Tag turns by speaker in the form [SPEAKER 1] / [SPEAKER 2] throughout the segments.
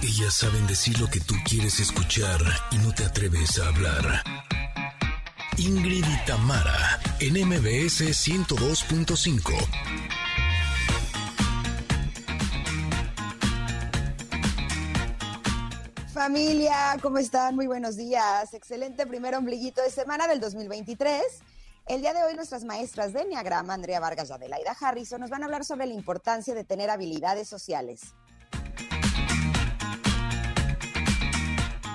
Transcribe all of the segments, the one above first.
[SPEAKER 1] Ellas saben decir lo que tú quieres escuchar y no te atreves a hablar. Ingrid y Tamara, en MBS 102.5.
[SPEAKER 2] Familia, ¿cómo están? Muy buenos días. Excelente primer ombliguito de semana del 2023. El día de hoy nuestras maestras de Enneagrama, Andrea Vargas y Adelaida Harrison, nos van a hablar sobre la importancia de tener habilidades sociales.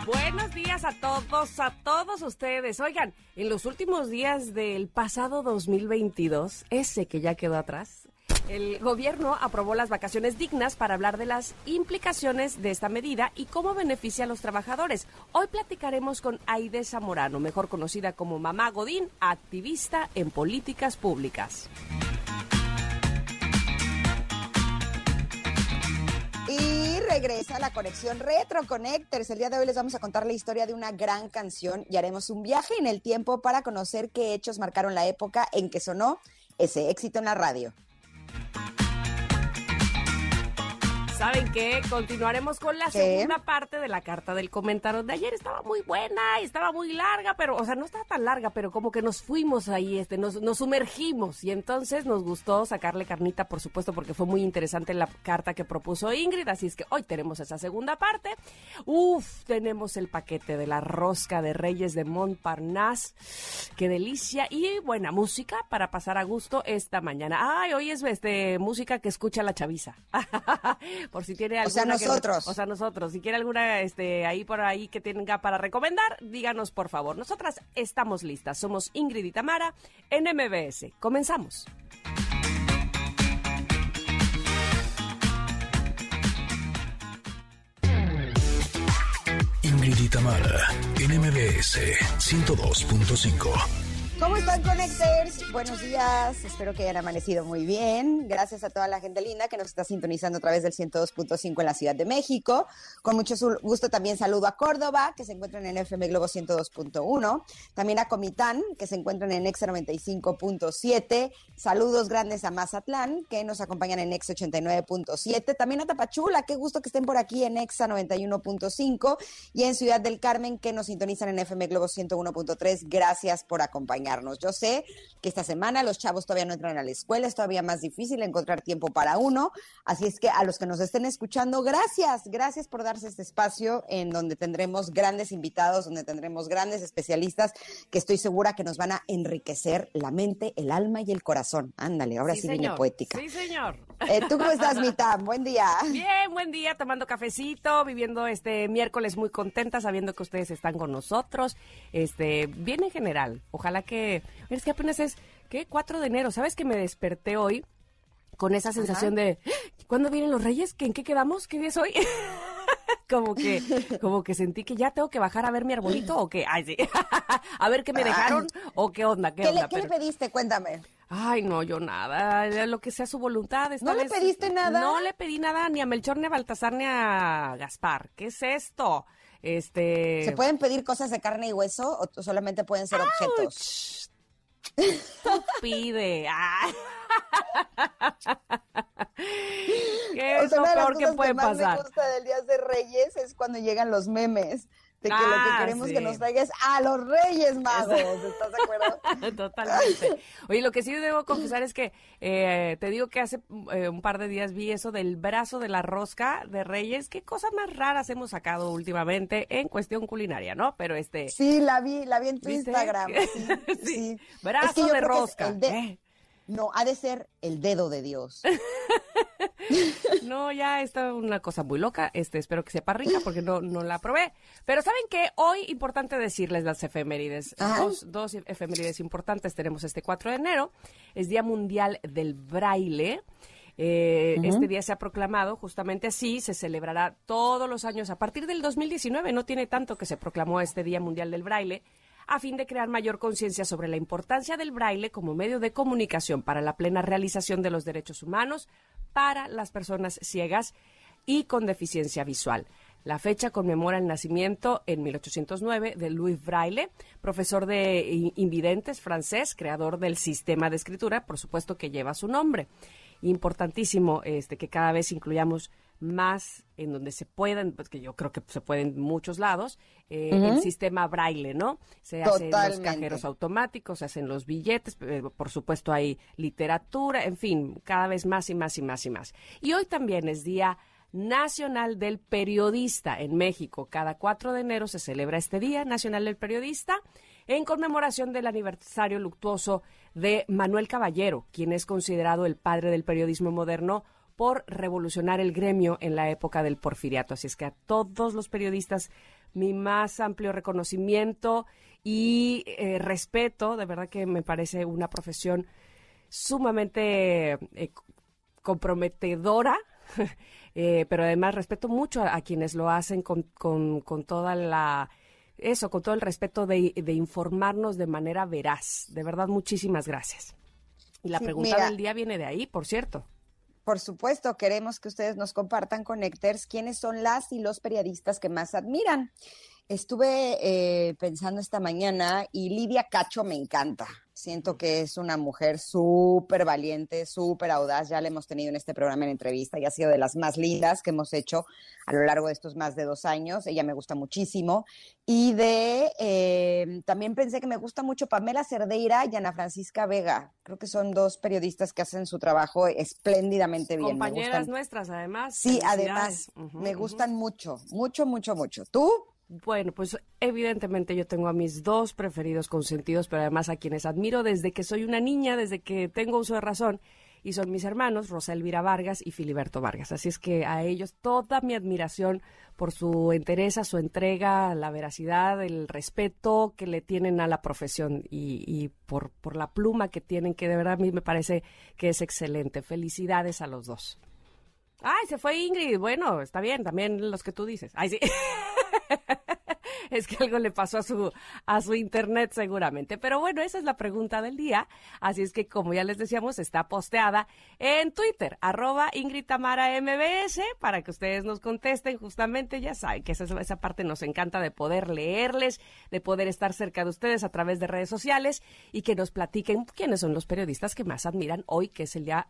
[SPEAKER 3] Buenos días a todos, a todos ustedes. Oigan, en los últimos días del pasado 2022, ese que ya quedó atrás, el gobierno aprobó las vacaciones dignas para hablar de las implicaciones de esta medida y cómo beneficia a los trabajadores. Hoy platicaremos con Aide Zamorano, mejor conocida como Mamá Godín, activista en políticas públicas.
[SPEAKER 2] Y regresa la conexión Retro Connectors. El día de hoy les vamos a contar la historia de una gran canción y haremos un viaje en el tiempo para conocer qué hechos marcaron la época en que sonó ese éxito en la radio.
[SPEAKER 3] ¿Saben qué? Continuaremos con la segunda parte de la carta del comentario de ayer. Estaba muy buena, estaba muy larga, pero, o sea, no estaba tan larga, pero como que nos fuimos ahí, este, nos, nos sumergimos y entonces nos gustó sacarle carnita, por supuesto, porque fue muy interesante la carta que propuso Ingrid, así es que hoy tenemos esa segunda parte. Uf, tenemos el paquete de la rosca de Reyes de Montparnasse. Qué delicia y buena música para pasar a gusto esta mañana. Ay, hoy es este música que escucha la chaviza. por si tiene alguna.
[SPEAKER 2] O sea, nosotros.
[SPEAKER 3] o sea, nosotros. Si quiere alguna este, ahí por ahí que tenga para recomendar, díganos por favor. Nosotras estamos listas. Somos Ingrid y Tamara en MBS. Comenzamos.
[SPEAKER 1] Ingrid y Tamara, en MBS 102.5.
[SPEAKER 2] ¿Cómo están, Connectors? Buenos días. Espero que hayan amanecido muy bien. Gracias a toda la gente linda que nos está sintonizando a través del 102.5 en la Ciudad de México. Con mucho gusto también saludo a Córdoba, que se encuentran en FM Globo 102.1. También a Comitán, que se encuentran en Exa 95.7. Saludos grandes a Mazatlán, que nos acompañan en Exa 89.7. También a Tapachula, qué gusto que estén por aquí en Exa 91.5. Y en Ciudad del Carmen, que nos sintonizan en FM Globo 101.3. Gracias por acompañarnos. Yo sé que esta semana los chavos todavía no entran a la escuela, es todavía más difícil encontrar tiempo para uno, así es que a los que nos estén escuchando, gracias, gracias por darse este espacio en donde tendremos grandes invitados, donde tendremos grandes especialistas que estoy segura que nos van a enriquecer la mente, el alma y el corazón. Ándale, ahora sí, sí viene poética.
[SPEAKER 3] Sí, señor.
[SPEAKER 2] Eh, ¿Tú cómo estás, Mitam? Buen día.
[SPEAKER 3] Bien, buen día, tomando cafecito, viviendo este miércoles muy contenta, sabiendo que ustedes están con nosotros. Este, bien en general. Ojalá que es que apenas es, ¿qué? 4 de enero. ¿Sabes que me desperté hoy con esa sensación de, ¿cuándo vienen los reyes? ¿En qué quedamos? ¿Qué día es hoy? como que, como que sentí que ya tengo que bajar a ver mi arbolito o qué. Ay, sí. a ver qué me dejaron o qué onda, qué,
[SPEAKER 2] ¿Qué,
[SPEAKER 3] onda.
[SPEAKER 2] Le, ¿qué le pediste? Cuéntame.
[SPEAKER 3] Ay, no, yo nada, lo que sea su voluntad. Esta
[SPEAKER 2] ¿No le pediste nada?
[SPEAKER 3] No le pedí nada ni a Melchor, ni a Baltasar, ni a Gaspar. ¿Qué es esto? Este...
[SPEAKER 2] ¿Se pueden pedir cosas de carne y hueso o solamente pueden ser objetos?
[SPEAKER 3] Tú pide. Ah. ¿Qué es
[SPEAKER 2] o sea,
[SPEAKER 3] lo
[SPEAKER 2] una de las
[SPEAKER 3] peor que
[SPEAKER 2] cosas
[SPEAKER 3] puede
[SPEAKER 2] que más
[SPEAKER 3] pasar?
[SPEAKER 2] me gusta del Día de Reyes es cuando llegan los memes de que lo
[SPEAKER 3] Ah,
[SPEAKER 2] que queremos
[SPEAKER 3] sí.
[SPEAKER 2] que nos traiga es a los Reyes Magos. ¿Estás de acuerdo?
[SPEAKER 3] Totalmente. Oye, lo que sí debo confesar es que eh, te digo que hace eh, un par de días vi eso del brazo de la rosca de Reyes. Qué cosas más raras hemos sacado últimamente en cuestión culinaria, ¿no? Pero este.
[SPEAKER 2] Sí, la vi, la vi en tu
[SPEAKER 3] ¿Viste?
[SPEAKER 2] Instagram. Sí,
[SPEAKER 3] Sí.
[SPEAKER 2] sí.
[SPEAKER 3] Brazo
[SPEAKER 2] Es que yo
[SPEAKER 3] de rosca.
[SPEAKER 2] No, ha de ser el dedo de Dios.
[SPEAKER 3] No, ya está una cosa muy loca. Este, espero que sepa rica porque no, no la probé. Pero ¿saben qué? Hoy importante decirles las efemérides.
[SPEAKER 2] Ajá.
[SPEAKER 3] Dos, dos efemérides importantes tenemos este 4 de enero. Es Día Mundial del Braille. Eh, Este día se ha proclamado justamente así, se celebrará todos los años a partir del 2019, no tiene tanto que se proclamó este Día Mundial del Braille, a fin de crear mayor conciencia sobre la importancia del braille como medio de comunicación para la plena realización de los derechos humanos para las personas ciegas y con deficiencia visual. La fecha conmemora el nacimiento en 1809 de Louis Braille, profesor de invidentes francés, creador del sistema de escritura, por supuesto que lleva su nombre. importantísimo este, que cada vez incluyamos más en donde se puedan, porque yo creo que se pueden en muchos lados, eh, el sistema braille, ¿no? Se hacen los cajeros automáticos, se hacen los billetes, eh, por supuesto hay literatura, en fin, cada vez más y más y más y más. Y hoy también es Día Nacional del Periodista en México. Cada 4 de enero se celebra este Día Nacional del Periodista en conmemoración del aniversario luctuoso de Manuel Caballero, quien es considerado el padre del periodismo moderno por revolucionar el gremio en la época del porfiriato. Así es que a todos los periodistas mi más amplio reconocimiento y eh, respeto, de verdad que me parece una profesión sumamente eh, comprometedora, eh, pero además respeto mucho a, quienes lo hacen con, con, toda la eso, con todo el respeto de, informarnos de manera veraz. De verdad, muchísimas gracias. Y la pregunta del día viene de ahí, por cierto
[SPEAKER 2] por supuesto, queremos que ustedes nos compartan, Connectors, quiénes son las y los periodistas que más admiran. Estuve eh, pensando esta mañana y Lidia Cacho me encanta. Siento que es una mujer súper valiente, súper audaz. Ya la hemos tenido en este programa en entrevista y ha sido de las más lindas que hemos hecho a lo largo de estos más de dos años. Ella me gusta muchísimo. Y de, eh, también pensé que me gusta mucho Pamela Cerdeira y Ana Francisca Vega. Creo que son dos periodistas que hacen su trabajo espléndidamente bien.
[SPEAKER 3] Compañeras nuestras, además.
[SPEAKER 2] Sí, además, me gustan mucho, mucho, mucho, mucho. ¿Tú?
[SPEAKER 3] Bueno, pues evidentemente yo tengo a mis dos preferidos consentidos, pero además a quienes admiro desde que soy una niña, desde que tengo uso de razón, y son mis hermanos, Rosa Elvira Vargas y Filiberto Vargas. Así es que a ellos toda mi admiración por su entereza, su entrega, la veracidad, el respeto que le tienen a la profesión y, y por, por la pluma que tienen, que de verdad a mí me parece que es excelente. Felicidades a los dos. Ay, se fue Ingrid. Bueno, está bien, también los que tú dices. Ay, sí. es que algo le pasó a su, a su internet seguramente. Pero bueno, esa es la pregunta del día. Así es que, como ya les decíamos, está posteada en Twitter, arroba Ingrid MBS, para que ustedes nos contesten justamente. Ya saben que esa, esa parte nos encanta de poder leerles, de poder estar cerca de ustedes a través de redes sociales y que nos platiquen quiénes son los periodistas que más admiran hoy, que es el día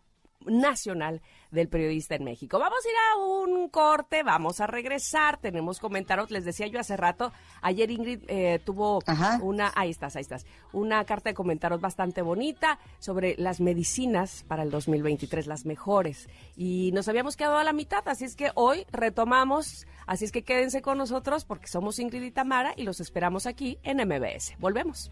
[SPEAKER 3] nacional del periodista en México. Vamos a ir a un corte, vamos a regresar, tenemos comentarios, les decía yo hace rato, ayer Ingrid eh, tuvo una, ahí estás, ahí estás, una carta de comentarios bastante bonita sobre las medicinas para el 2023, las mejores, y nos habíamos quedado a la mitad, así es que hoy retomamos, así es que quédense con nosotros porque somos Ingrid y Tamara y los esperamos aquí en MBS. Volvemos.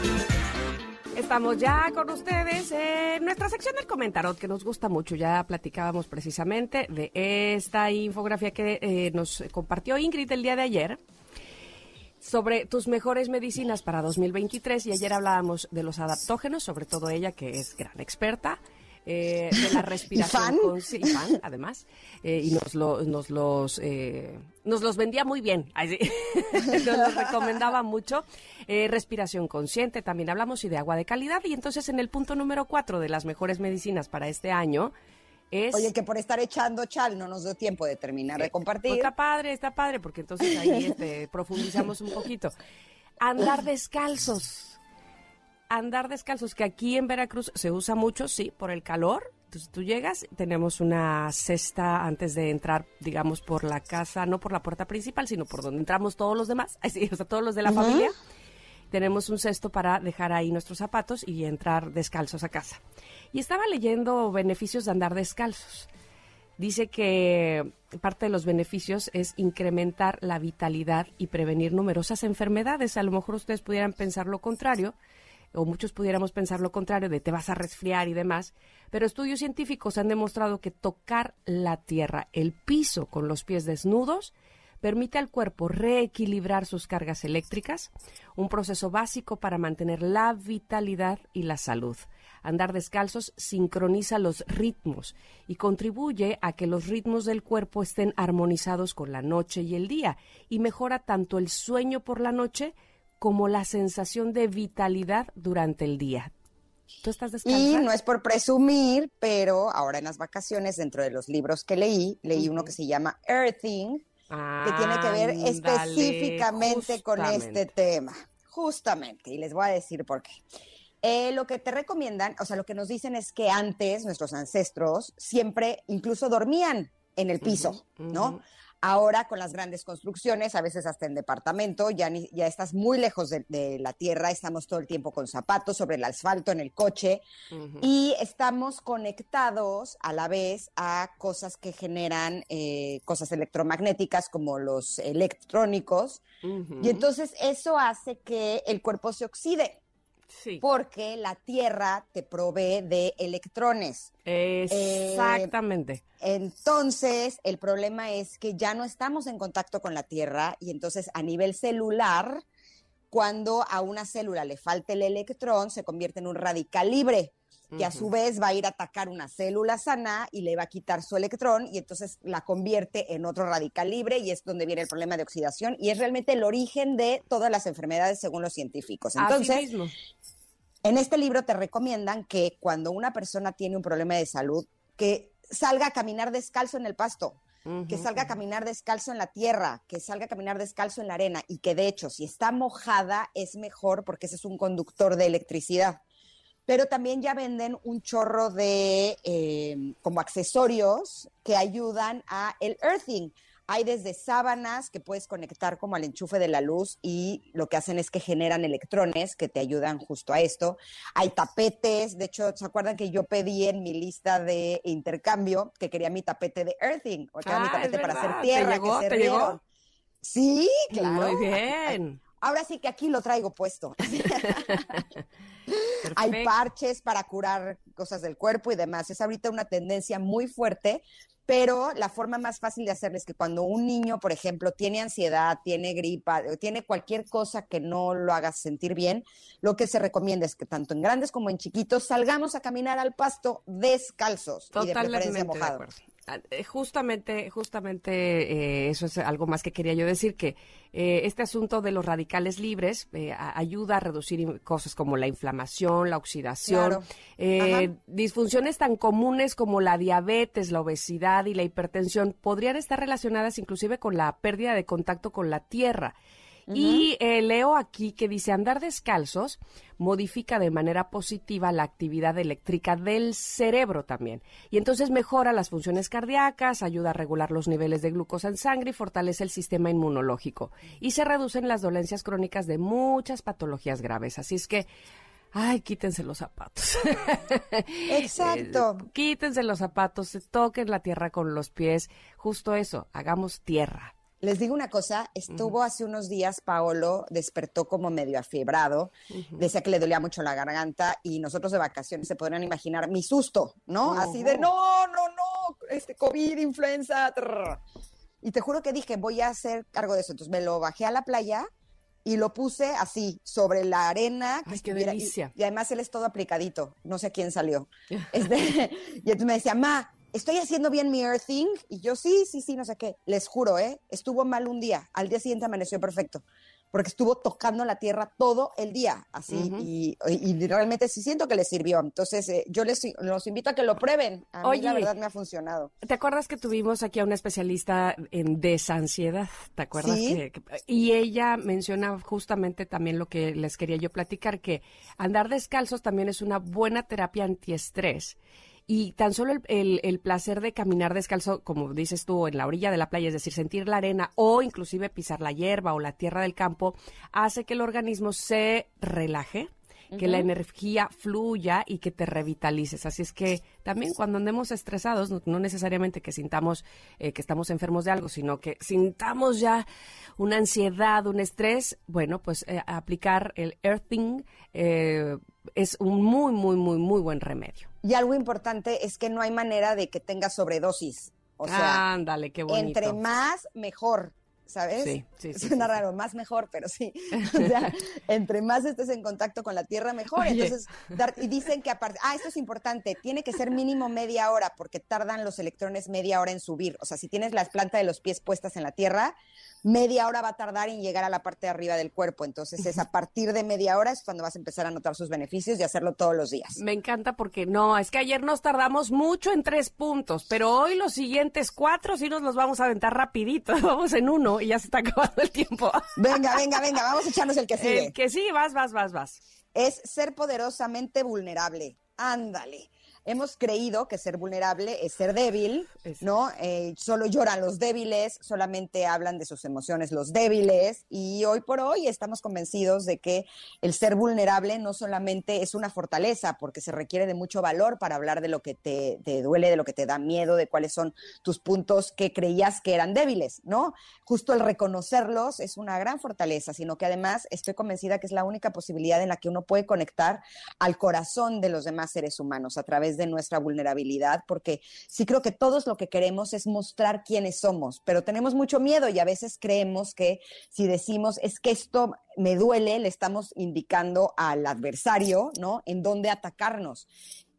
[SPEAKER 3] Estamos ya con ustedes en nuestra sección del comentarot que nos gusta mucho. Ya platicábamos precisamente de esta infografía que eh, nos compartió Ingrid el día de ayer sobre tus mejores medicinas para 2023 y ayer hablábamos de los adaptógenos, sobre todo ella que es gran experta. Eh, de la respiración
[SPEAKER 2] con,
[SPEAKER 3] sí, fan, además. Eh, y nos, nos los eh, nos los vendía muy bien nos los recomendaba mucho. Respiración consciente también hablamos y de agua de calidad. Y entonces en el punto número cuatro de las mejores medicinas para este año es...
[SPEAKER 2] Oye, que por estar echando chal no nos dio tiempo de terminar de compartir.
[SPEAKER 3] está padre, está padre, porque entonces ahí este, profundizamos un poquito. Andar descalzos andar descalzos, que aquí en Veracruz se usa mucho, sí, por el calor. Entonces tú llegas, tenemos una cesta antes de entrar, digamos, por la casa, no por la puerta principal, sino por donde entramos todos los demás, así, o sea, todos los de la familia. Tenemos un cesto para dejar ahí nuestros zapatos y entrar descalzos a casa. Y estaba leyendo beneficios de andar descalzos. Dice que parte de los beneficios es incrementar la vitalidad y prevenir numerosas enfermedades. A lo mejor ustedes pudieran pensar lo contrario, o muchos pudiéramos pensar lo contrario, de te vas a resfriar y demás, pero estudios científicos han demostrado que tocar la tierra, el piso con los pies desnudos, permite al cuerpo reequilibrar sus cargas eléctricas, un proceso básico para mantener la vitalidad y la salud. Andar descalzos sincroniza los ritmos y contribuye a que los ritmos del cuerpo estén armonizados con la noche y el día y mejora tanto el sueño por la noche como la sensación de vitalidad durante el día. ¿Tú estás descansando?
[SPEAKER 2] Y no es por presumir, pero ahora en las vacaciones, dentro de los libros que leí, leí uno que se llama Earthing, que tiene que ver específicamente con este tema. Justamente, y les voy a decir por qué. Eh, lo que te recomiendan, o sea, lo que nos dicen es que antes nuestros ancestros siempre incluso dormían en el piso, ¿no? Ahora con las grandes construcciones, a veces hasta en departamento, ya, ya estás muy lejos de, la tierra, estamos todo el tiempo con zapatos sobre el asfalto, en el coche, y estamos conectados a la vez a cosas que generan eh, cosas electromagnéticas como los electrónicos, y entonces eso hace que el cuerpo se oxide. Porque la Tierra te provee de electrones.
[SPEAKER 3] Exactamente. Eh,
[SPEAKER 2] entonces, el problema es que ya no estamos en contacto con la Tierra y entonces a nivel celular, cuando a una célula le falta el electrón, se convierte en un radical libre que a su vez va a ir a atacar una célula sana y le va a quitar su electrón y entonces la convierte en otro radical libre y es donde viene el problema de oxidación y es realmente el origen de todas las enfermedades según los científicos. Entonces, en este libro te recomiendan que cuando una persona tiene un problema de salud, que salga a caminar descalzo en el pasto. que salga a caminar descalzo en la tierra, que salga a caminar descalzo en la arena y que de hecho si está mojada es mejor porque ese es un conductor de electricidad pero también ya venden un chorro de eh, como accesorios que ayudan a el earthing. Hay desde sábanas que puedes conectar como al enchufe de la luz y lo que hacen es que generan electrones que te ayudan justo a esto. Hay tapetes, de hecho, ¿se acuerdan que yo pedí en mi lista de intercambio que quería mi tapete de earthing? O sea, mi ah, tapete para hacer tierra. que se ¿Te llegó? Sí, claro.
[SPEAKER 3] Muy bien.
[SPEAKER 2] Ahora sí que aquí lo traigo puesto. Hay parches para curar cosas del cuerpo y demás. Es ahorita una tendencia muy fuerte, pero la forma más fácil de hacerlo es que cuando un niño, por ejemplo, tiene ansiedad, tiene gripa, tiene cualquier cosa que no lo haga sentir bien, lo que se recomienda es que tanto en grandes como en chiquitos salgamos a caminar al pasto descalzos y de preferencia mojados.
[SPEAKER 3] Eh, justamente, justamente eh, eso es algo más que quería yo decir, que eh, este asunto de los radicales libres ayuda a reducir cosas como la inflamación, la oxidación, disfunciones tan comunes como la diabetes, la obesidad y la hipertensión podrían estar relacionadas inclusive con la pérdida de contacto con la tierra. Y eh, leo aquí que dice andar descalzos modifica de manera positiva la actividad eléctrica del cerebro también. Y entonces mejora las funciones cardíacas, ayuda a regular los niveles de glucosa en sangre y fortalece el sistema inmunológico. Y se reducen las dolencias crónicas de muchas patologías graves. Así es que ay, quítense los zapatos.
[SPEAKER 2] Exacto.
[SPEAKER 3] Eh, quítense los zapatos, toquen la tierra con los pies, justo eso, hagamos tierra.
[SPEAKER 2] Les digo una cosa, estuvo hace unos días, Paolo despertó como medio afiebrado, decía que le dolía mucho la garganta y nosotros de vacaciones se podrían imaginar mi susto, ¿no? Así de, no, no, no, este COVID, influenza. Y te juro que dije, voy a hacer cargo de eso. Entonces me lo bajé a la playa y lo puse así, sobre la arena.
[SPEAKER 3] Ay, qué delicia.
[SPEAKER 2] Y, además él es todo aplicadito, no sé quién salió. Este, y entonces me decía, ma, estoy haciendo bien mi earthing. Y yo, sí, sí, sí, no sé qué. Les juro, ¿eh? Estuvo mal un día. Al día siguiente amaneció perfecto. Porque estuvo tocando la tierra todo el día, así. y, realmente sí siento que les sirvió. Entonces, eh, yo les los invito a que lo prueben. A mí, la verdad, me ha funcionado.
[SPEAKER 3] ¿Te acuerdas que tuvimos aquí a una especialista en desansiedad? ¿Te acuerdas? y ella menciona justamente también lo que les quería yo platicar, que andar descalzos también es una buena terapia antiestrés y tan solo el, placer de caminar descalzo, como dices tú, en la orilla de la playa, es decir, sentir la arena o inclusive pisar la hierba o la tierra del campo, hace que el organismo se relaje que la energía fluya y que te revitalices. Así es que también cuando andemos estresados, no, necesariamente que sintamos eh, que estamos enfermos de algo, sino que sintamos ya una ansiedad, un estrés, bueno, pues eh, aplicar el earthing eh, es un muy, muy, muy, muy buen remedio.
[SPEAKER 2] Y algo importante es que no hay manera de que tenga sobredosis. O sea,
[SPEAKER 3] Ándale, qué bonito.
[SPEAKER 2] entre más, mejor. ¿Sabes? Sí, sí, sí Suena raro, más mejor, pero sí. O sea, entre más estés en contacto con la Tierra, mejor. Entonces, y dicen que aparte, ah, esto es importante, tiene que ser mínimo media hora, porque tardan los electrones media hora en subir. O sea, si tienes las plantas de los pies puestas en la Tierra, media hora va a tardar en llegar a la parte de arriba del cuerpo. Entonces, es a partir de media hora es cuando vas a empezar a notar sus beneficios y hacerlo todos los días.
[SPEAKER 3] Me encanta porque no, es que ayer nos tardamos mucho en tres puntos, pero hoy los siguientes cuatro sí nos los vamos a aventar rapidito. Vamos en uno y ya se está acabando el tiempo.
[SPEAKER 2] Venga, venga, venga, vamos a echarnos el que sigue.
[SPEAKER 3] El que sí, vas, vas, vas, vas.
[SPEAKER 2] Es ser poderosamente vulnerable. Ándale hemos creído que ser vulnerable es ser débil, ¿no? Eh, solo lloran los débiles, solamente hablan de sus emociones los débiles y hoy por hoy estamos convencidos de que el ser vulnerable no solamente es una fortaleza, porque se requiere de mucho valor para hablar de lo que te, te duele, de lo que te da miedo, de cuáles son tus puntos que creías que eran débiles, ¿no? Justo el reconocerlos es una gran fortaleza, sino que además estoy convencida que es la única posibilidad en la que uno puede conectar al corazón de los demás seres humanos a través de nuestra vulnerabilidad, porque sí creo que todos lo que queremos es mostrar quiénes somos, pero tenemos mucho miedo y a veces creemos que si decimos es que esto me duele, le estamos indicando al adversario, ¿no? En dónde atacarnos.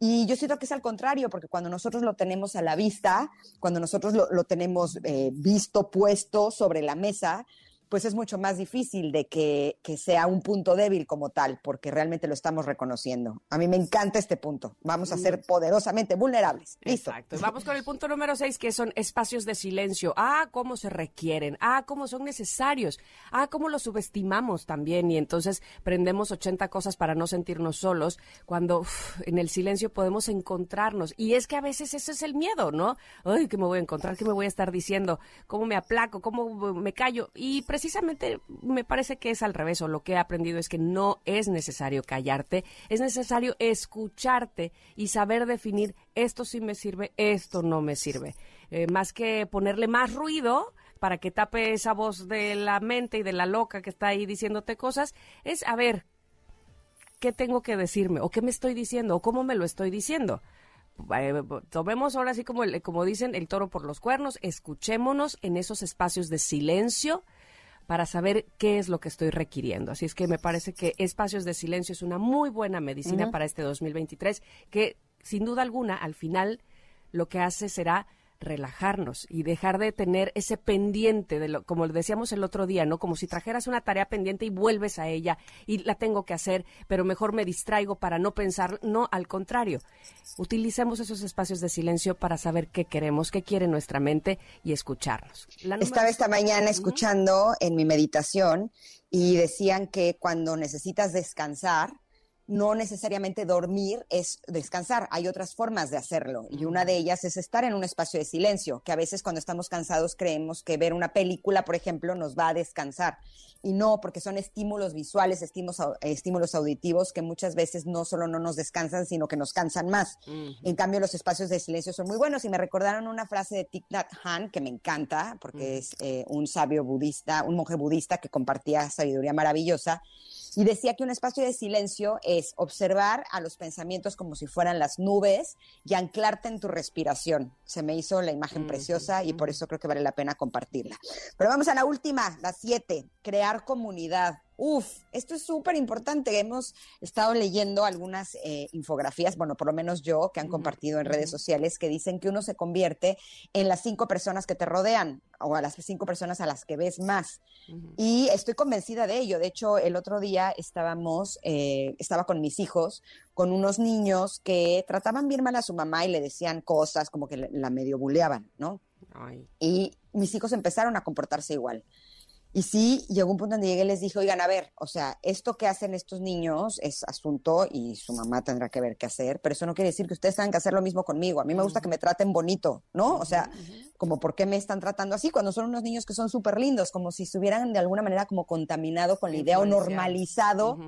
[SPEAKER 2] Y yo siento que es al contrario, porque cuando nosotros lo tenemos a la vista, cuando nosotros lo, tenemos eh, visto, puesto sobre la mesa, pues es mucho más difícil de que, sea un punto débil como tal, porque realmente lo estamos reconociendo. A mí me encanta este punto. Vamos a ser mm. poderosamente vulnerables. Listo.
[SPEAKER 3] Exacto. Vamos con el punto número seis, que son espacios de silencio. Ah, cómo se requieren. Ah, cómo son necesarios. Ah, cómo los subestimamos también. Y entonces prendemos 80 cosas para no sentirnos solos, cuando en el silencio podemos encontrarnos. Y es que a veces ese es el miedo, ¿no? Ay, ¿qué me voy a encontrar? ¿Qué me voy a estar diciendo? ¿Cómo me aplaco? ¿Cómo me callo? Y precisamente me parece que es al revés, o lo que he aprendido es que no es necesario callarte, es necesario escucharte y saber definir esto sí me sirve, esto no me sirve. Eh, más que ponerle más ruido para que tape esa voz de la mente y de la loca que está ahí diciéndote cosas, es a ver, ¿qué tengo que decirme? ¿O qué me estoy diciendo? ¿O cómo me lo estoy diciendo? Eh, tomemos ahora así como, como dicen el toro por los cuernos, escuchémonos en esos espacios de silencio para saber qué es lo que estoy requiriendo. Así es que me parece que espacios de silencio es una muy buena medicina para este 2023 que sin duda alguna al final lo que hace será relajarnos y dejar de tener ese pendiente de lo, como decíamos el otro día, ¿no? Como si trajeras una tarea pendiente y vuelves a ella y la tengo que hacer, pero mejor me distraigo para no pensar, no, al contrario. Utilicemos esos espacios de silencio para saber qué queremos, qué quiere nuestra mente y escucharnos.
[SPEAKER 2] Estaba esta mañana escuchando en mi meditación y decían que cuando necesitas descansar, no necesariamente dormir es descansar, hay otras formas de hacerlo y una de ellas es estar en un espacio de silencio, que a veces cuando estamos cansados creemos que ver una película, por ejemplo, nos va a descansar y no, porque son estímulos visuales, estímulos, estímulos auditivos que muchas veces no solo no nos descansan, sino que nos cansan más. En cambio, los espacios de silencio son muy buenos y me recordaron una frase de Thich Nhat Hanh que me encanta porque es eh, un sabio budista, un monje budista que compartía sabiduría maravillosa y decía que un espacio de silencio es observar a los pensamientos como si fueran las nubes y anclarte en tu respiración. Se me hizo la imagen preciosa y por eso creo que vale la pena compartirla. Pero vamos a la última, la siete, crear comunidad. Uf, esto es súper importante. Hemos estado leyendo algunas eh, infografías, bueno, por lo menos yo, que han compartido en redes sociales, que dicen que uno se convierte en las cinco personas que te rodean o a las cinco personas a las que ves más. Y estoy convencida de ello. De hecho, el otro día estábamos, eh, estaba con mis hijos, con unos niños que trataban bien mal a su mamá y le decían cosas como que la medio buleaban, ¿no? Y mis hijos empezaron a comportarse igual. Y sí, llegó un punto donde llegué y les dije, oigan, a ver, o sea, esto que hacen estos niños es asunto y su mamá tendrá que ver qué hacer, pero eso no quiere decir que ustedes tengan que hacer lo mismo conmigo. A mí me gusta que me traten bonito, ¿no? O sea, como por qué me están tratando así cuando son unos niños que son súper lindos, como si estuvieran de alguna manera como contaminado con la idea o normalizado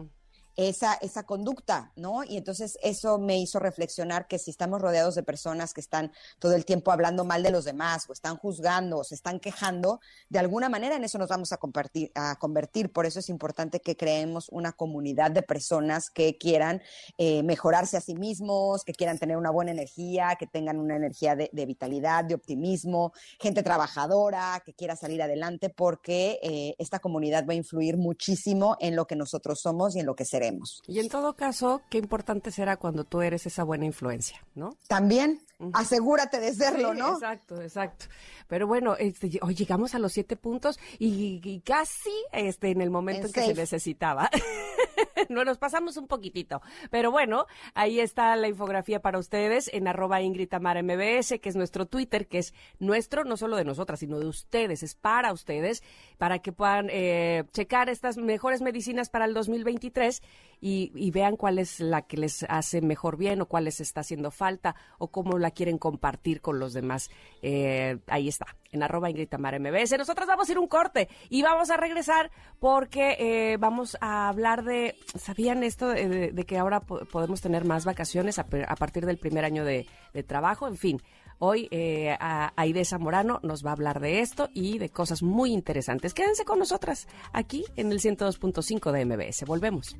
[SPEAKER 2] esa, esa conducta, ¿no? Y entonces eso me hizo reflexionar que si estamos rodeados de personas que están todo el tiempo hablando mal de los demás, o están juzgando, o se están quejando, de alguna manera en eso nos vamos a, compartir, a convertir. Por eso es importante que creemos una comunidad de personas que quieran eh, mejorarse a sí mismos, que quieran tener una buena energía, que tengan una energía de, vitalidad, de optimismo, gente trabajadora, que quiera salir adelante, porque eh, esta comunidad va a influir muchísimo en lo que nosotros somos y en lo que seremos.
[SPEAKER 3] Y en todo caso, qué importante será cuando tú eres esa buena influencia, ¿no?
[SPEAKER 2] También, asegúrate de serlo, ¿no?
[SPEAKER 3] Exacto, exacto. Pero bueno, este, hoy llegamos a los siete puntos y, casi este, en el momento en, que se necesitaba. no nos pasamos un poquitito. Pero bueno, ahí está la infografía para ustedes en arroba Ingrid MBS, que es nuestro Twitter, que es nuestro, no solo de nosotras, sino de ustedes, es para ustedes, para que puedan eh, checar estas mejores medicinas para el 2023 y, y, vean cuál es la que les hace mejor bien o cuál les está haciendo falta o cómo la quieren compartir con los demás. Eh, ahí está, en arroba Ingrid MBS. Nosotros vamos a ir un corte y vamos a regresar porque eh, vamos a hablar de ¿Sabían esto de, que ahora podemos tener más vacaciones a, partir del primer año de, trabajo? En fin, hoy eh, Aide Zamorano nos va a hablar de esto y de cosas muy interesantes. Quédense con nosotras aquí en el 102.5 de MBS. Volvemos.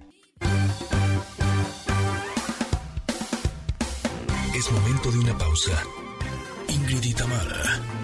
[SPEAKER 1] Es momento de una pausa. Ingrid y Tamara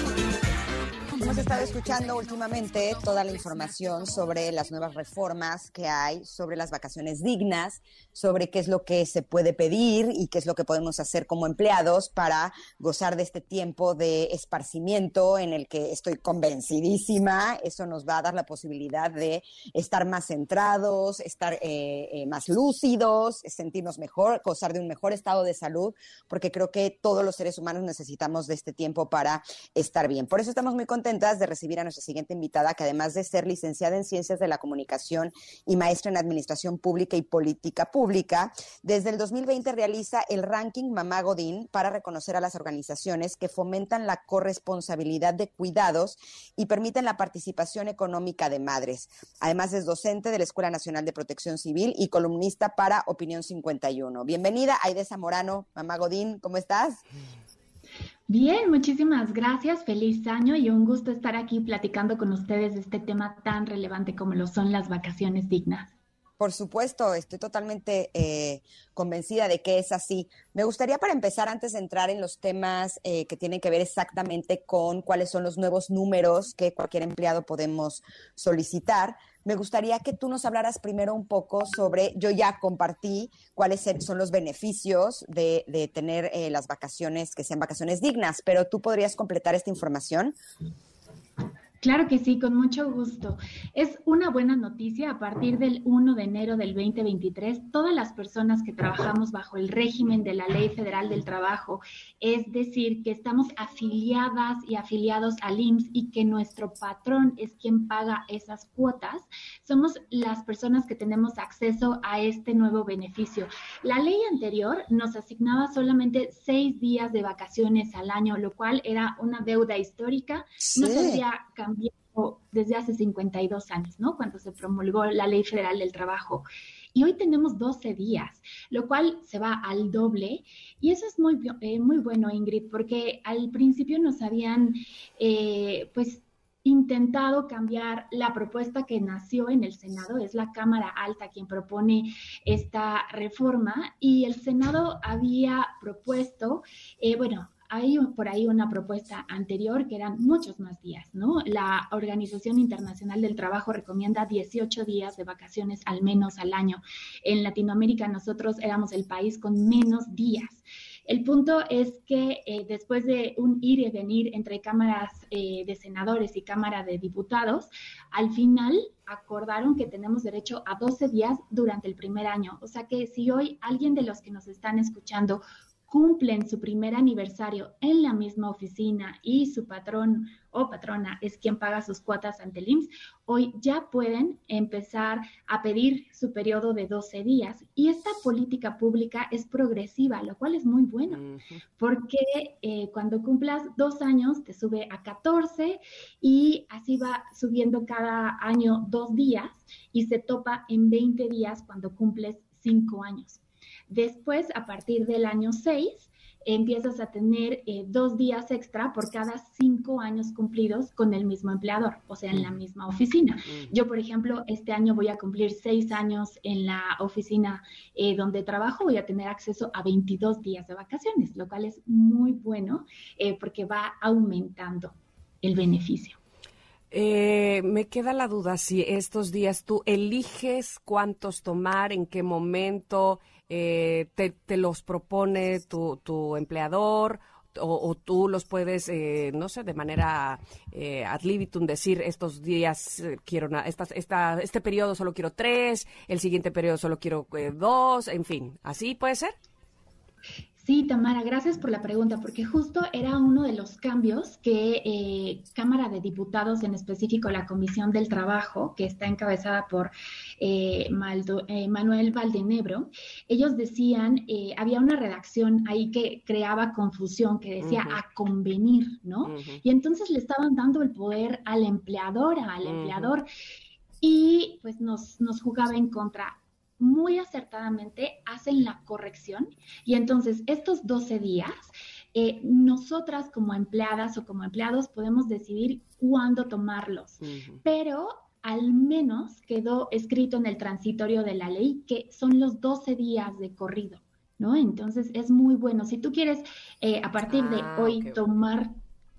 [SPEAKER 2] Hemos estado escuchando últimamente toda la información sobre las nuevas reformas que hay, sobre las vacaciones dignas, sobre qué es lo que se puede pedir y qué es lo que podemos hacer como empleados para gozar de este tiempo de esparcimiento en el que estoy convencidísima, eso nos va a dar la posibilidad de estar más centrados, estar eh, eh, más lúcidos, sentirnos mejor, gozar de un mejor estado de salud, porque creo que todos los seres humanos necesitamos de este tiempo para estar bien. Por eso estamos muy contentos de recibir a nuestra siguiente invitada, que además de ser licenciada en Ciencias de la Comunicación y maestra en Administración Pública y Política Pública, desde el 2020 realiza el ranking Mamá Godín para reconocer a las organizaciones que fomentan la corresponsabilidad de cuidados y permiten la participación económica de madres. Además es docente de la Escuela Nacional de Protección Civil y columnista para Opinión 51. Bienvenida, Aide Zamorano, Mamá Godín, ¿cómo estás?
[SPEAKER 4] Bien, muchísimas gracias, feliz año y un gusto estar aquí platicando con ustedes de este tema tan relevante como lo son las vacaciones dignas.
[SPEAKER 2] Por supuesto, estoy totalmente eh, convencida de que es así. Me gustaría para empezar, antes de entrar en los temas eh, que tienen que ver exactamente con cuáles son los nuevos números que cualquier empleado podemos solicitar, me gustaría que tú nos hablaras primero un poco sobre, yo ya compartí cuáles son los beneficios de, tener eh, las vacaciones que sean vacaciones dignas, pero tú podrías completar esta información.
[SPEAKER 4] Claro que sí, con mucho gusto. Es una buena noticia. A partir del 1 de enero del 2023, todas las personas que trabajamos bajo el régimen de la Ley Federal del Trabajo, es decir, que estamos afiliadas y afiliados al IMSS y que nuestro patrón es quien paga esas cuotas, somos las personas que tenemos acceso a este nuevo beneficio. La ley anterior nos asignaba solamente seis días de vacaciones al año, lo cual era una deuda histórica. No se desde hace 52 años, ¿no? Cuando se promulgó la Ley Federal del Trabajo. Y hoy tenemos 12 días, lo cual se va al doble. Y eso es muy, eh, muy bueno, Ingrid, porque al principio nos habían, eh, pues, intentado cambiar la propuesta que nació en el Senado, es la Cámara Alta quien propone esta reforma y el Senado había propuesto, eh, bueno, hay por ahí una propuesta anterior que eran muchos más días, ¿no? La Organización Internacional del Trabajo recomienda 18 días de vacaciones al menos al año. En Latinoamérica nosotros éramos el país con menos días. El punto es que eh, después de un ir y venir entre cámaras eh, de senadores y cámara de diputados, al final acordaron que tenemos derecho a 12 días durante el primer año. O sea que si hoy alguien de los que nos están escuchando cumplen su primer aniversario en la misma oficina y su patrón o patrona es quien paga sus cuotas ante el IMSS, hoy ya pueden empezar a pedir su periodo de 12 días. Y esta política pública es progresiva, lo cual es muy bueno, porque eh, cuando cumplas dos años te sube a 14 y así va subiendo cada año dos días y se topa en 20 días cuando cumples cinco años. Después, a partir del año 6, empiezas a tener eh, dos días extra por cada cinco años cumplidos con el mismo empleador, o sea, en la misma oficina. Yo, por ejemplo, este año voy a cumplir seis años en la oficina eh, donde trabajo, voy a tener acceso a 22 días de vacaciones, lo cual es muy bueno eh, porque va aumentando el beneficio.
[SPEAKER 3] me queda la duda si estos días tú eliges cuántos tomar, en qué momento, eh, te, los propone tu, tu empleador o, tú los puedes, eh, no sé, de manera eh, ad libitum decir estos días eh, quiero esta, esta, este periodo solo quiero tres, el siguiente periodo solo quiero dos, en fin, ¿así puede ser?
[SPEAKER 4] Sí, Tamara, gracias por la pregunta, porque justo era uno de los cambios que eh, Cámara de Diputados, en específico la Comisión del Trabajo, que está encabezada por eh, eh, Manuel Valdenebro, ellos decían, había una redacción ahí que creaba confusión, que decía a convenir, ¿no? Y entonces le estaban dando el poder al empleador, al empleador, y pues nos, nos jugaba en contra muy acertadamente hacen la corrección. Y entonces estos 12 días, eh, nosotras como empleadas o como empleados podemos decidir cuándo tomarlos, pero al menos quedó escrito en el transitorio de la ley que son los 12 días de corrido, ¿no? Entonces es muy bueno. Si tú quieres eh, a partir de ah, hoy tomar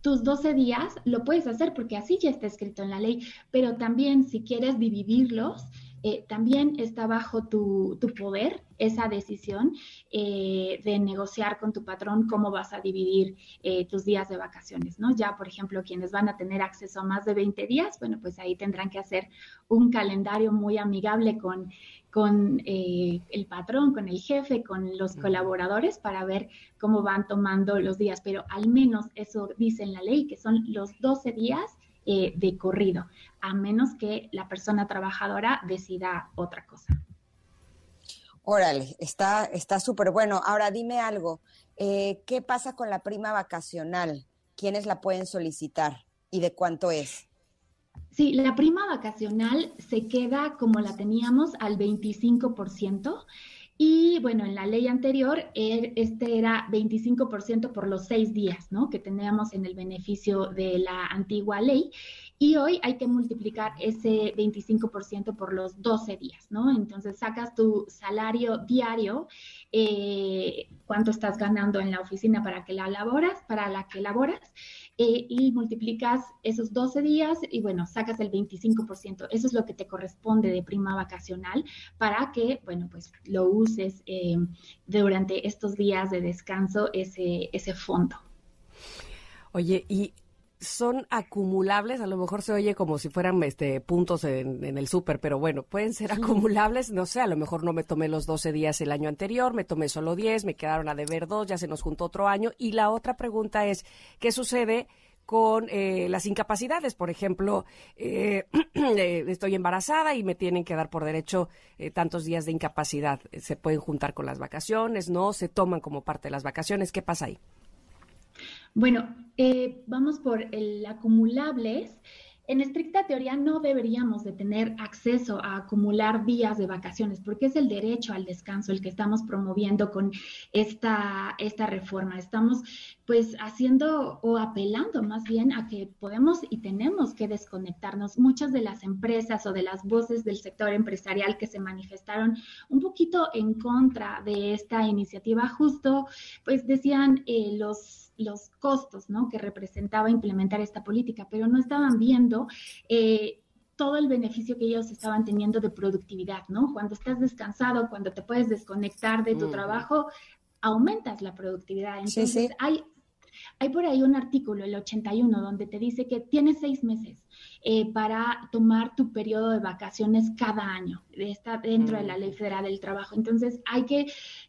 [SPEAKER 4] tus 12 días, lo puedes hacer porque así ya está escrito en la ley, pero también si quieres dividirlos, eh, también está bajo tu, poder esa decisión eh, de negociar con tu patrón cómo vas a dividir eh, tus días de vacaciones, ¿no? Ya, por ejemplo, quienes van a tener acceso a más de 20 días, bueno, pues ahí tendrán que hacer un calendario muy amigable con, con el patrón, con el jefe, con los colaboradores para ver cómo van tomando los días, pero al menos eso dice en la ley, que son los 12 días eh, de corrido, a menos que la persona trabajadora decida otra cosa.
[SPEAKER 2] Órale, está súper bueno. Ahora dime algo, eh, ¿qué pasa con la prima vacacional? ¿Quiénes la pueden solicitar y de cuánto es?
[SPEAKER 4] Sí, la prima vacacional se queda como la teníamos al 25%. Y bueno, en la ley anterior, er, este era 25% por los seis días, ¿no? Que teníamos en el beneficio de la antigua ley. Y hoy hay que multiplicar ese 25% por los 12 días, ¿no? Entonces sacas tu salario diario, eh, cuánto estás ganando en la oficina para que la laboras, para la que laboras, eh, y multiplicas esos 12 días y bueno, sacas el 25%. Eso es lo que te corresponde de prima vacacional para que, bueno, pues lo uses eh, durante estos días de descanso, ese, ese fondo.
[SPEAKER 3] Oye, y son acumulables, a lo mejor se oye como si fueran este puntos en, el súper, pero bueno, pueden ser acumulables, no sé, a lo mejor no me tomé los 12 días el año anterior, me tomé solo 10, me quedaron a deber dos, ya se nos juntó otro año. Y la otra pregunta es, ¿qué sucede con eh, las incapacidades? Por ejemplo, eh, eh, estoy embarazada y me tienen que dar por derecho tantos días de incapacidad. ¿Se pueden juntar con las vacaciones? ¿No? ¿Se toman como parte de las vacaciones? ¿Qué pasa ahí?
[SPEAKER 4] Bueno, eh, vamos por el acumulables. En estricta teoría no deberíamos de tener acceso a acumular días de vacaciones porque es el derecho al descanso el que estamos promoviendo con esta, esta reforma. Estamos pues haciendo o apelando más bien a que podemos y tenemos que desconectarnos. Muchas de las empresas o de las voces del sector empresarial que se manifestaron un poquito en contra de esta iniciativa justo pues decían eh, los los costos ¿no? que representaba implementar esta política, pero no estaban viendo eh, todo el beneficio que ellos estaban teniendo de productividad, ¿no? Cuando estás descansado, cuando te puedes desconectar de tu trabajo, aumentas la productividad. Entonces, Hay, hay por ahí un artículo, el 81, donde te dice que tienes seis meses eh, para tomar tu periodo de vacaciones cada año. Está dentro de la Ley Federal del Trabajo. Entonces, hay que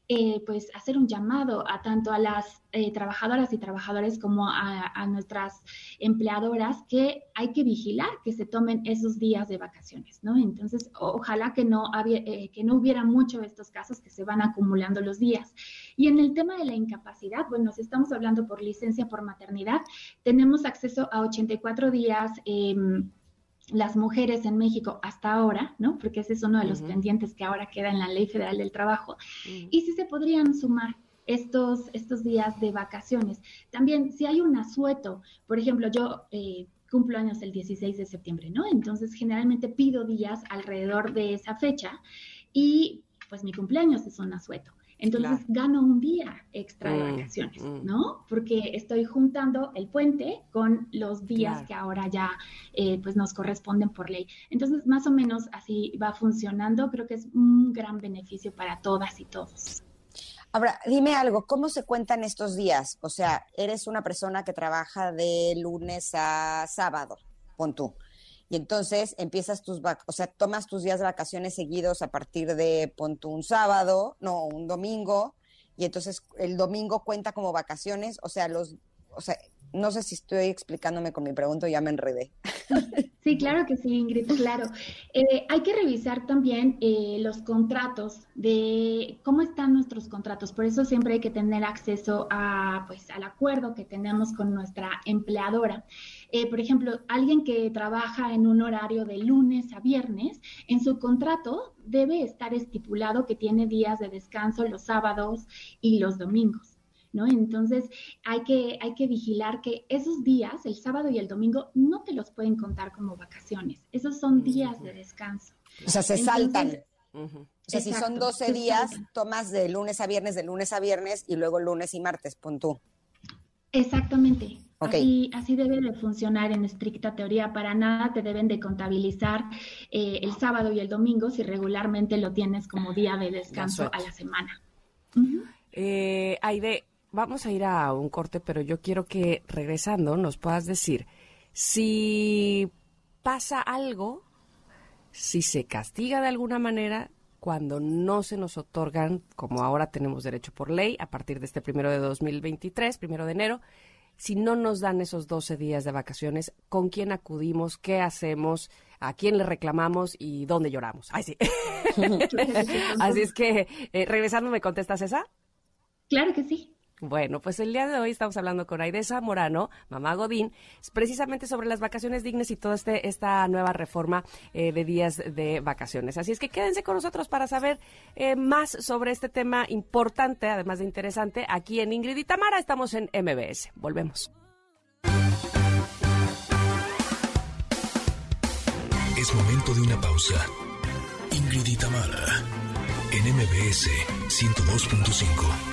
[SPEAKER 4] eh, pues hacer un llamado a tanto a las eh, trabajadoras y trabajadores como a, nuestras empleadoras que hay que vigilar que se tomen esos días de vacaciones, ¿no? Entonces, ojalá que no, que no hubiera mucho de estos casos que se van acumulando los días. Y en el tema de la incapacidad, bueno, si estamos hablando por licencia por maternidad, tenemos acceso a 84 días. Las mujeres en México hasta ahora, ¿no? Porque ese es uno de los pendientes que ahora queda en la Ley Federal del Trabajo. Y si se podrían sumar estos, estos días de vacaciones. También, si hay un asueto, por ejemplo, yo eh, cumplo años el 16 de septiembre, ¿no? Entonces, generalmente pido días alrededor de esa fecha y pues mi cumpleaños es un asueto. Entonces gano un día extra de mm, vacaciones, mm. ¿no? Porque estoy juntando el puente con los días que ahora ya eh, pues nos corresponden por ley. Entonces, más o menos así va funcionando. Creo que es un gran beneficio para todas y todos.
[SPEAKER 2] Ahora, dime algo, ¿cómo se cuentan estos días? O sea, eres una persona que trabaja de lunes a sábado, pon tú. Y entonces empiezas tus, o sea, tomas tus días de vacaciones seguidos a partir de, pon un sábado, no, un domingo, y entonces el domingo cuenta como vacaciones, o sea, los, o sea, no sé si estoy explicándome con mi pregunta, ya me enredé.
[SPEAKER 4] Sí, claro que sí, Ingrid, claro. Eh, hay que revisar también eh, los contratos de cómo están nuestros contratos. Por eso siempre hay que tener acceso a, pues, al acuerdo que tenemos con nuestra empleadora. Eh, por ejemplo, alguien que trabaja en un horario de lunes a viernes, en su contrato debe estar estipulado que tiene días de descanso los sábados y los domingos. ¿No? Entonces hay que, hay que vigilar que esos días, el sábado y el domingo, no te los pueden contar como vacaciones. Esos son días de descanso.
[SPEAKER 2] O sea, se saltan. O sea, si son 12 días, tomas de lunes a viernes, de lunes a viernes y luego lunes y martes, pon tú.
[SPEAKER 4] Exactamente. Así, así, debe de funcionar en estricta teoría. Para nada te deben de contabilizar eh, el sábado y el domingo si regularmente lo tienes como día de descanso a la semana.
[SPEAKER 3] eh, Aide, vamos a ir a un corte, pero yo quiero que regresando nos puedas decir si pasa algo, si se castiga de alguna manera cuando no se nos otorgan, como ahora tenemos derecho por ley, a partir de este primero de 2023, primero de enero, si no nos dan esos 12 días de vacaciones, ¿con quién acudimos? ¿Qué hacemos? ¿A quién le reclamamos? ¿Y dónde lloramos? Ay, sí. Así es que, eh, regresando, ¿me contestas esa?
[SPEAKER 4] Claro que sí.
[SPEAKER 3] Bueno, pues el día de hoy estamos hablando con Aidesa Morano, mamá Godín, precisamente sobre las vacaciones dignas y toda este, esta nueva reforma eh, de días de vacaciones. Así es que quédense con nosotros para saber eh, más sobre este tema importante, además de interesante, aquí en Ingrid y Tamara. Estamos en MBS. Volvemos.
[SPEAKER 1] Es momento de una pausa. Ingrid y Tamara en MBS 102.5.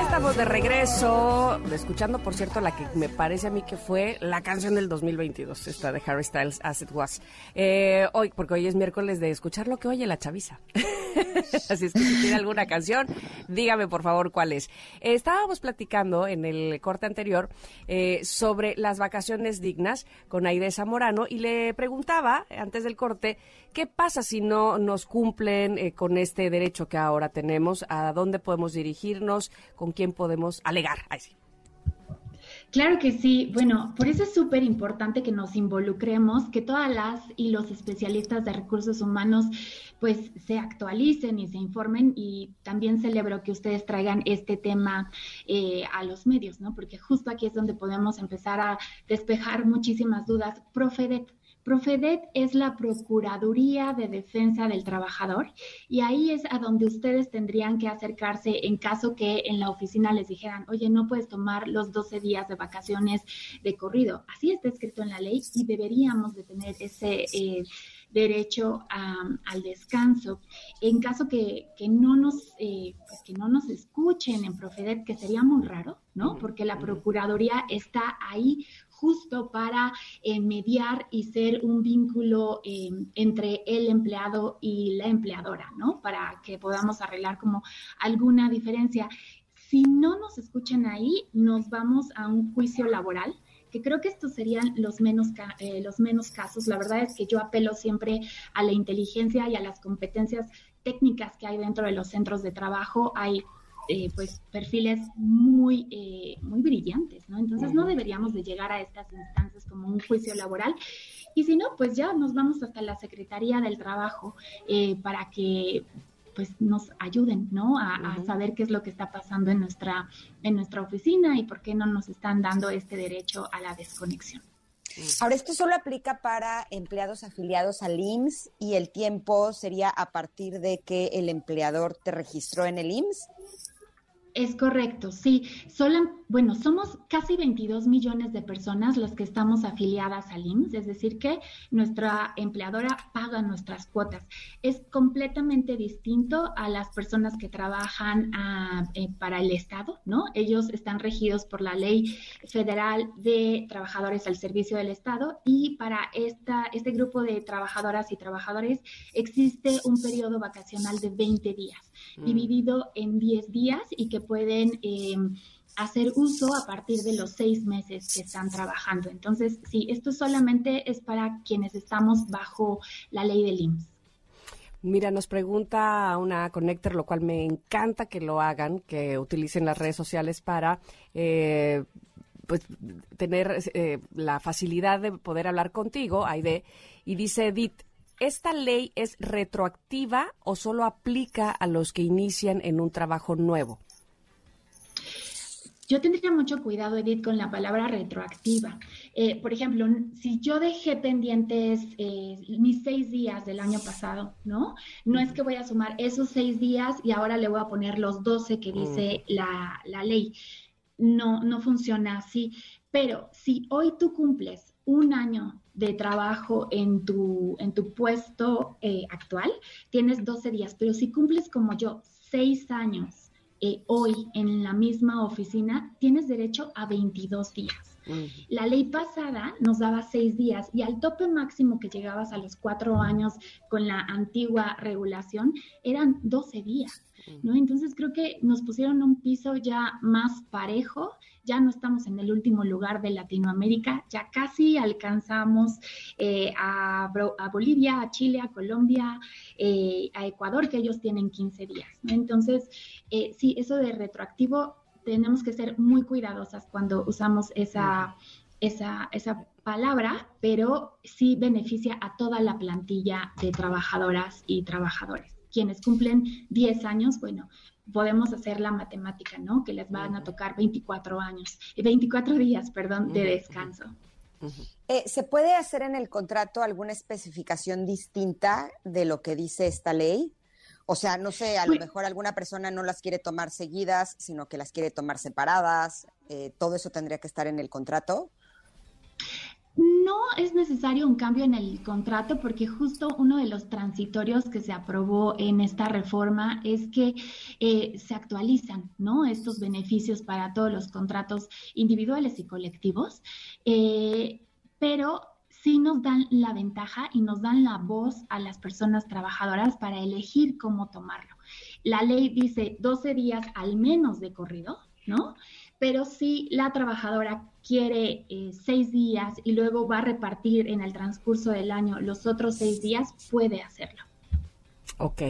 [SPEAKER 3] Estamos de regreso, escuchando, por cierto, la que me parece a mí que fue la canción del 2022, esta de Harry Styles, As It Was. Eh, hoy, porque hoy es miércoles de escuchar lo que oye la chaviza. Así es que si tiene alguna canción, dígame por favor cuál es. estábamos platicando en el corte anterior eh, sobre las vacaciones dignas con Aide Zamorano y le preguntaba, antes del corte, ¿qué pasa si no nos cumplen eh, con este derecho que ahora tenemos? ¿A dónde podemos dirigirnos? ¿Con quién podemos alegar.
[SPEAKER 4] Claro que sí. Bueno, por eso es súper importante que nos involucremos, que todas las y los especialistas de recursos humanos pues se actualicen y se informen y también celebro que ustedes traigan este tema eh, a los medios, ¿no? Porque justo aquí es donde podemos empezar a despejar muchísimas dudas. Profedet, Profedet es la Procuraduría de Defensa del Trabajador y ahí es a donde ustedes tendrían que acercarse en caso que en la oficina les dijeran, oye, no puedes tomar los 12 días de vacaciones de corrido. Así está escrito en la ley y deberíamos de tener ese... Eh, derecho al descanso. En caso que, no nos, eh, pues que no nos escuchen en Profedet, que sería muy raro, ¿no? Porque la Procuraduría está ahí justo para eh, mediar y ser un vínculo eh, entre el empleado y la empleadora, ¿no? Para que podamos arreglar como alguna diferencia. Si no nos escuchan ahí, nos vamos a un juicio laboral que creo que estos serían los menos, eh, los menos casos. La verdad es que yo apelo siempre a la inteligencia y a las competencias técnicas que hay dentro de los centros de trabajo. Hay eh, pues perfiles muy, eh, muy brillantes, ¿no? Entonces no deberíamos de llegar a estas instancias como un juicio laboral. Y si no, pues ya nos vamos hasta la Secretaría del Trabajo para que pues nos ayuden, ¿no? A, saber qué es lo que está pasando en nuestra, en nuestra oficina y por qué no nos están dando este derecho a la desconexión.
[SPEAKER 2] Ahora, esto solo aplica para empleados afiliados al IMSS y el tiempo sería a partir de que el empleador te registró en el IMSS.
[SPEAKER 4] Es correcto, sí. Solo, bueno, somos casi 22 millones de personas las que estamos afiliadas al IMSS, es decir, que nuestra empleadora paga nuestras cuotas. Es completamente distinto a las personas que trabajan ah, eh, para el Estado, ¿no? Ellos están regidos por la Ley Federal de Trabajadores al Servicio del Estado y para esta, este grupo de trabajadoras y trabajadores existe un periodo vacacional de 20 días, mm. dividido en 10 días y que pueden eh, hacer uso a partir de los seis meses que están trabajando. Entonces, sí, esto solamente es para quienes estamos bajo la ley del IMSS.
[SPEAKER 3] Mira, nos pregunta una connector, lo cual me encanta que lo hagan, que utilicen las redes sociales para eh, pues tener eh, la facilidad de poder hablar contigo, Aide, y dice Edith, ¿esta ley es retroactiva o solo aplica a los que inician en un trabajo nuevo?
[SPEAKER 4] Yo tendría mucho cuidado, Edith, con la palabra retroactiva. Eh, por ejemplo, si yo dejé pendientes eh, mis seis días del año pasado, ¿no? No es que voy a sumar esos seis días y ahora le voy a poner los doce que dice la, ley. No, no funciona así. Pero si hoy tú cumples un año de trabajo en tu, en tu puesto eh, actual, tienes 12 días. Pero si cumples como yo seis años eh, hoy en la misma oficina, tienes derecho a 22 días. La ley pasada nos daba seis días y al tope máximo que llegabas a los cuatro años con la antigua regulación eran 12 días, ¿no? Entonces creo que nos pusieron un piso ya más parejo ya no estamos en el último lugar de Latinoamérica, ya casi alcanzamos eh, a, Bolivia, a Chile, a Colombia, eh, a Ecuador, que ellos tienen 15 días. Entonces, eh, sí, eso de retroactivo, tenemos que ser muy cuidadosas cuando usamos esa, esa, esa palabra, pero sí beneficia a toda la plantilla de trabajadoras y trabajadores. Quienes cumplen 10 años, bueno, podemos hacer la matemática, ¿no? Que les van a tocar 24 años, 24 días, perdón, de descanso.
[SPEAKER 2] Eh, ¿Se puede hacer en el contrato alguna especificación distinta de lo que dice esta ley? O sea, no sé, a lo mejor alguna persona no las quiere tomar seguidas, sino que las quiere tomar separadas. Eh, ¿Todo eso tendría que estar en el contrato?
[SPEAKER 4] No es necesario un cambio en el contrato porque justo uno de los transitorios que se aprobó en esta reforma es que eh, se actualizan ¿no? estos beneficios para todos los contratos individuales y colectivos, eh, pero sí nos dan la ventaja y nos dan la voz a las personas trabajadoras para elegir cómo tomarlo. La ley dice 12 días al menos de corrido, ¿no? Pero si la trabajadora quiere eh, seis días y luego va a repartir en el transcurso del año los otros seis días, puede hacerlo.
[SPEAKER 3] Ok,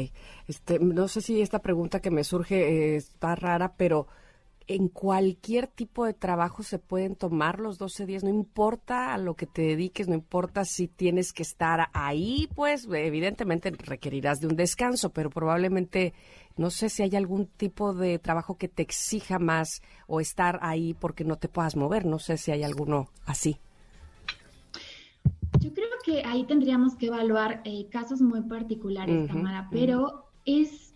[SPEAKER 3] este, no sé si esta pregunta que me surge eh, está rara, pero en cualquier tipo de trabajo se pueden tomar los 12 días, no importa a lo que te dediques, no importa si tienes que estar ahí, pues evidentemente requerirás de un descanso, pero probablemente no sé si hay algún tipo de trabajo que te exija más o estar ahí porque no te puedas mover, no sé si hay alguno así.
[SPEAKER 4] Yo creo que ahí tendríamos que evaluar eh, casos muy particulares, Tamara, pero es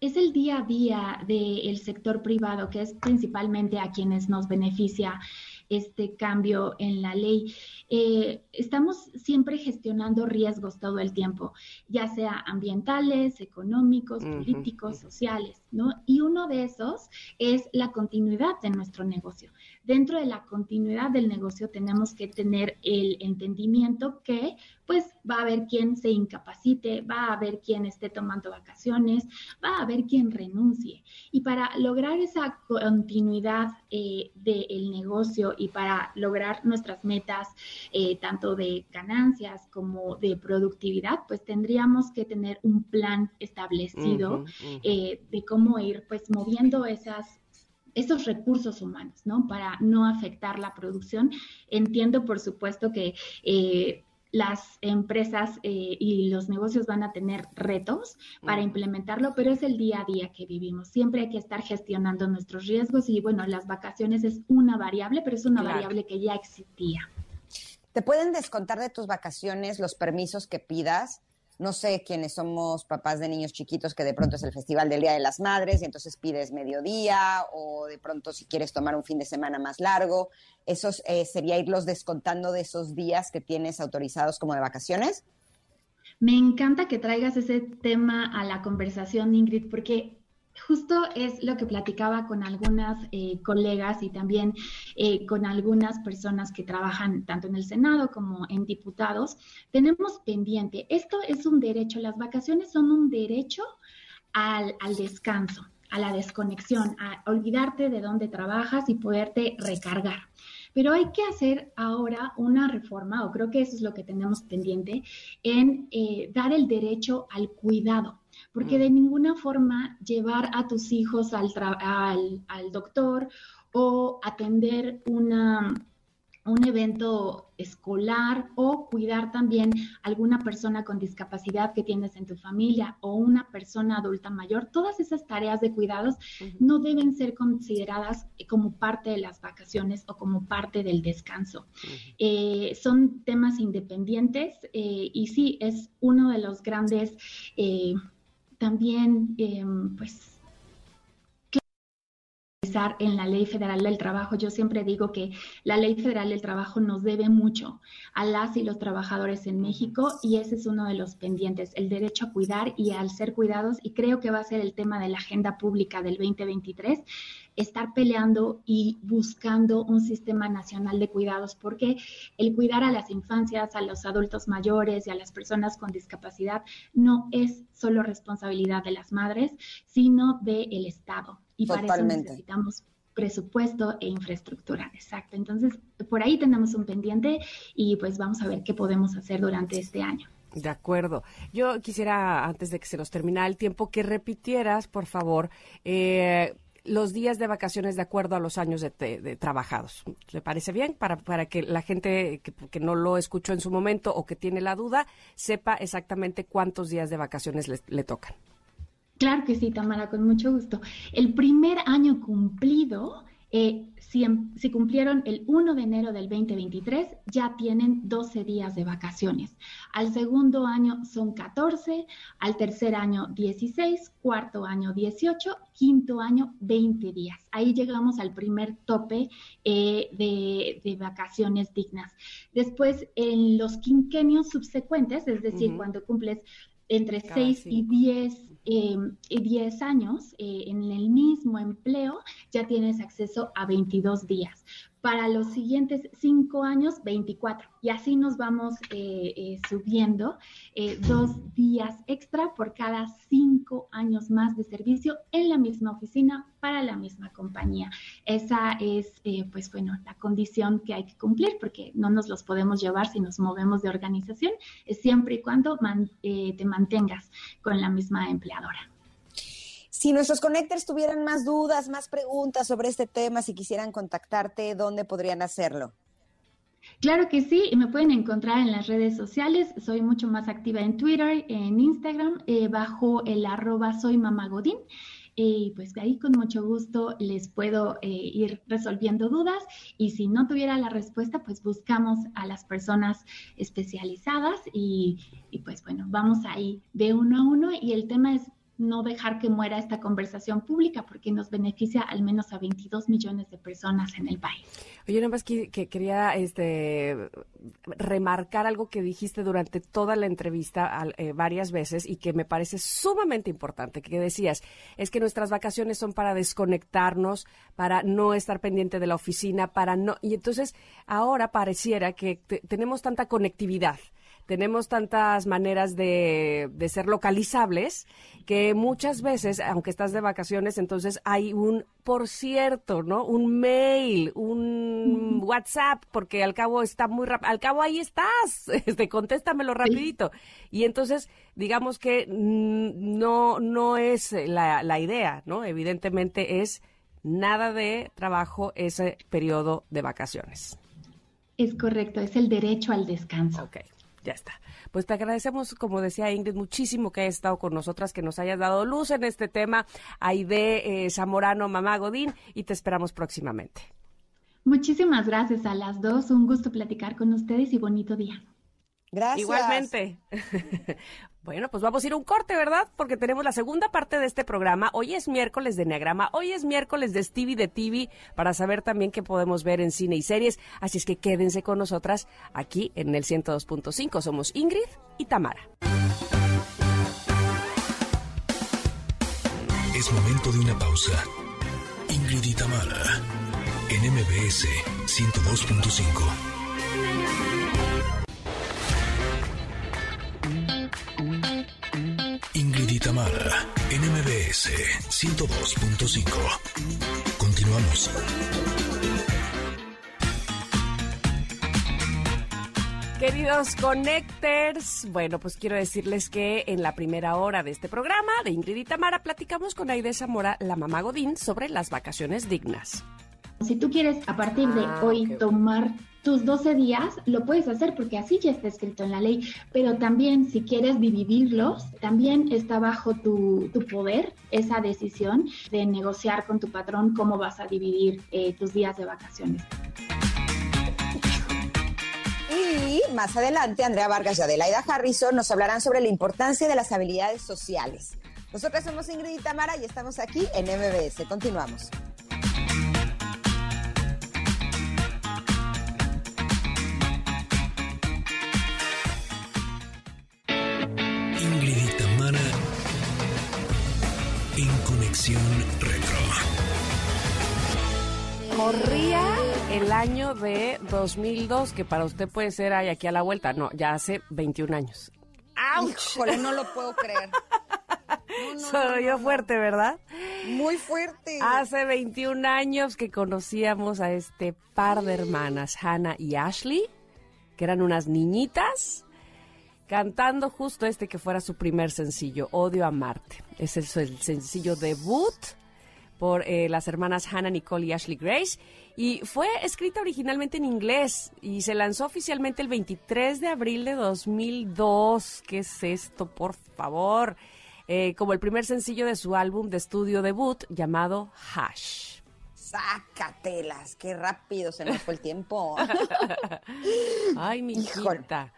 [SPEAKER 4] es el día a día del sector privado, que es principalmente a quienes nos beneficia este cambio en la ley. Eh, estamos siempre gestionando riesgos todo el tiempo, ya sea ambientales, económicos, políticos, sociales, ¿no? Y uno de esos es la continuidad de nuestro negocio. Dentro de la continuidad del negocio tenemos que tener el entendimiento que pues va a haber quien se incapacite, va a haber quien esté tomando vacaciones, va a haber quien renuncie. Y para lograr esa continuidad eh, del negocio y para lograr nuestras metas, eh, tanto de ganancias como de productividad, pues tendríamos que tener un plan establecido eh, de cómo ir pues moviendo esas esos recursos humanos, ¿no? Para no afectar la producción. Entiendo, por supuesto, que las empresas eh, y los negocios van a tener retos para implementarlo, pero es el día a día que vivimos. Siempre hay que estar gestionando nuestros riesgos y bueno, las vacaciones es una variable, pero es una variable que ya existía.
[SPEAKER 2] ¿Te pueden descontar de tus vacaciones los permisos que pidas? No sé quiénes somos papás de niños chiquitos que de pronto es el festival del Día de las Madres y entonces pides mediodía o de pronto si quieres tomar un fin de semana más largo, eso eh, sería irlos descontando de esos días que tienes autorizados como de vacaciones.
[SPEAKER 4] Me encanta que traigas ese tema a la conversación, Ingrid, porque justo es lo que platicaba con algunas eh, colegas y también eh, con algunas personas que trabajan tanto en el Senado como en diputados. Tenemos pendiente, esto es un derecho, las vacaciones son un derecho al, al descanso, a la desconexión, a olvidarte de dónde trabajas y poderte recargar. Pero hay que hacer ahora una reforma, o creo que eso es lo que tenemos pendiente, en eh, dar el derecho al cuidado porque mm. de ninguna forma llevar a tus hijos al, al, doctor o atender una, un evento escolar o cuidar también alguna persona con discapacidad que tienes en tu familia o una persona adulta mayor, todas esas tareas de cuidados no deben ser consideradas como parte de las vacaciones o como parte del descanso. Eh, son temas independientes eh, y sí, es uno de los grandes... Eh, también, em, pues, en la Ley Federal del Trabajo. Yo siempre digo que la Ley Federal del Trabajo nos debe mucho a las y los trabajadores en México y ese es uno de los pendientes, el derecho a cuidar y al ser cuidados y creo que va a ser el tema de la agenda pública del 2023 estar peleando y buscando un sistema nacional de cuidados, porque el cuidar a las infancias, a los adultos mayores y a las personas con discapacidad no es solo responsabilidad de las madres, sino del Estado. Y para eso necesitamos presupuesto e infraestructura. Exacto. Entonces, por ahí tenemos un pendiente y pues vamos a ver qué podemos hacer durante este año.
[SPEAKER 3] De acuerdo. Yo quisiera, antes de que se nos termine el tiempo, que repitieras, por favor, eh, los días de vacaciones de acuerdo a los años de, trabajados. ¿Le parece bien? Para, para que la gente que, no lo escuchó en su momento o que tiene la duda sepa exactamente cuántos días de vacaciones le, le tocan.
[SPEAKER 4] Claro que sí, Tamara, con mucho gusto. El primer año cumplido eh, si, cumplieron el 1 de enero del 2023, ya tienen 12 días de vacaciones. Al segundo año son 14, al tercer año 16, cuarto año 18, quinto año 20 días. Ahí llegamos al primer tope eh, de, vacaciones dignas. Después, en los quinquenios subsecuentes, es decir, cuando cumples entre 6 y 10 10 em, años eh, en el mismo empleo, ya tienes acceso a 22 días. Para los siguientes 5 años, 24. Y así nos vamos eh, eh, subiendo dos días extra por cada 5 años más de servicio en la misma oficina para la misma compañía. Esa es, pues bueno, la condición que hay que cumplir porque no nos los podemos llevar si nos movemos de organización, siempre y cuando te mantengas con la misma empleadora.
[SPEAKER 2] Si nuestros connectors tuvieran más dudas, más preguntas sobre este tema, si quisieran contactarte, ¿dónde podrían hacerlo?
[SPEAKER 4] Claro que sí, me pueden encontrar en las redes sociales. Soy mucho más activa en Twitter, en Instagram, eh, bajo el arroba soy mamagodín. Y pues ahí con mucho gusto les puedo eh, ir resolviendo dudas y si no tuviera la respuesta, pues buscamos a las personas especializadas y pues bueno, vamos ahí de uno a uno y el tema es no dejar que muera esta conversación pública porque nos beneficia al menos a 22 millones de personas en el país.
[SPEAKER 3] Oye, nada más que, quería este, remarcar algo que dijiste durante toda la entrevista eh, varias veces y que me parece sumamente importante, que decías, es que nuestras vacaciones son para desconectarnos, para no estar pendiente de la oficina, para no... Y entonces ahora pareciera que tenemos tanta conectividad tenemos tantas maneras de, de, ser localizables que muchas veces, aunque estás de vacaciones, entonces hay un por cierto, ¿no? Un mail, un WhatsApp, porque al cabo está muy rápido, al cabo ahí estás, este, contéstamelo rapidito. Y entonces, digamos que no, no es la, la idea, ¿no? Evidentemente es nada de trabajo ese periodo de vacaciones.
[SPEAKER 4] Es correcto, es el derecho al descanso.
[SPEAKER 3] Ok. Ya está. Pues te agradecemos, como decía Ingrid, muchísimo que hayas estado con nosotras, que nos hayas dado luz en este tema. Aide eh, Zamorano, Mamá Godín, y te esperamos próximamente.
[SPEAKER 4] Muchísimas gracias a las dos. Un gusto platicar con ustedes y bonito día.
[SPEAKER 2] Gracias.
[SPEAKER 3] Igualmente. Bueno, pues vamos a ir a un corte, ¿verdad? Porque tenemos la segunda parte de este programa. Hoy es miércoles de Neagrama, hoy es miércoles de Stevie de TV, para saber también qué podemos ver en cine y series. Así es que quédense con nosotras aquí en el 102.5. Somos Ingrid y Tamara.
[SPEAKER 1] Es momento de una pausa. Ingrid y Tamara, en MBS 102.5. y Tamara, NMBS 102.5. Continuamos.
[SPEAKER 3] Queridos Connectors, bueno, pues quiero decirles que en la primera hora de este programa de Ingrid y Tamara platicamos con Aide Zamora, la mamá Godín, sobre las vacaciones dignas.
[SPEAKER 4] Si tú quieres a partir de ah, hoy tomar tus 12 días, lo puedes hacer porque así ya está escrito en la ley, pero también si quieres dividirlos, también está bajo tu, poder esa decisión de negociar con tu patrón cómo vas a dividir eh, tus días de vacaciones.
[SPEAKER 2] Y más adelante, Andrea Vargas y Adelaida Harrison nos hablarán sobre la importancia de las habilidades sociales. Nosotras somos Ingrid y Tamara y estamos aquí en MBS. Continuamos.
[SPEAKER 1] Retro.
[SPEAKER 3] Corría el año de 2002, que para usted puede ser ahí aquí a la vuelta. No, ya hace 21 años.
[SPEAKER 2] ¡Auch! Híjole, no lo puedo creer.
[SPEAKER 3] Soy yo fuerte, ¿verdad?
[SPEAKER 2] Muy fuerte.
[SPEAKER 3] Hace 21 años que conocíamos a este par de hermanas, Hannah y Ashley, que eran unas niñitas cantando justo este que fuera su primer sencillo, Odio a Marte. Es el sencillo debut por eh, las hermanas Hannah Nicole y Ashley Grace y fue escrita originalmente en inglés y se lanzó oficialmente el 23 de abril de 2002. ¿Qué es esto, por favor? Eh, como el primer sencillo de su álbum de estudio debut llamado Hash.
[SPEAKER 2] Sácatelas, qué rápido se nos fue el tiempo.
[SPEAKER 3] Ay, mi hijita.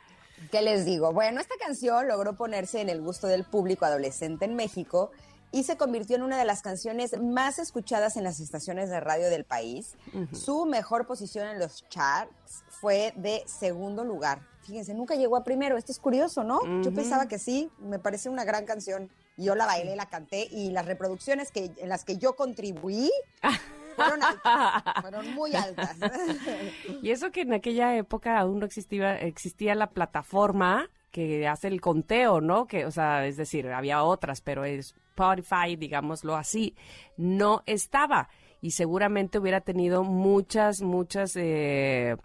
[SPEAKER 2] ¿Qué les digo? Bueno, esta canción logró ponerse en el gusto del público adolescente en México y se convirtió en una de las canciones más escuchadas en las estaciones de radio del país. Su mejor posición en los charts fue de segundo lugar. Fíjense, nunca llegó a primero. Esto es curioso, ¿no? Yo pensaba que sí, me parece una gran canción. Yo la bailé, la canté y las reproducciones que, en las que yo contribuí fueron altas, fueron muy altas.
[SPEAKER 3] y eso que en aquella época aún no existía, existía la plataforma que hace el conteo, ¿no? Que, o sea, es decir, había otras, pero Spotify, digámoslo así, no estaba. Y seguramente hubiera tenido muchas, muchas, eh,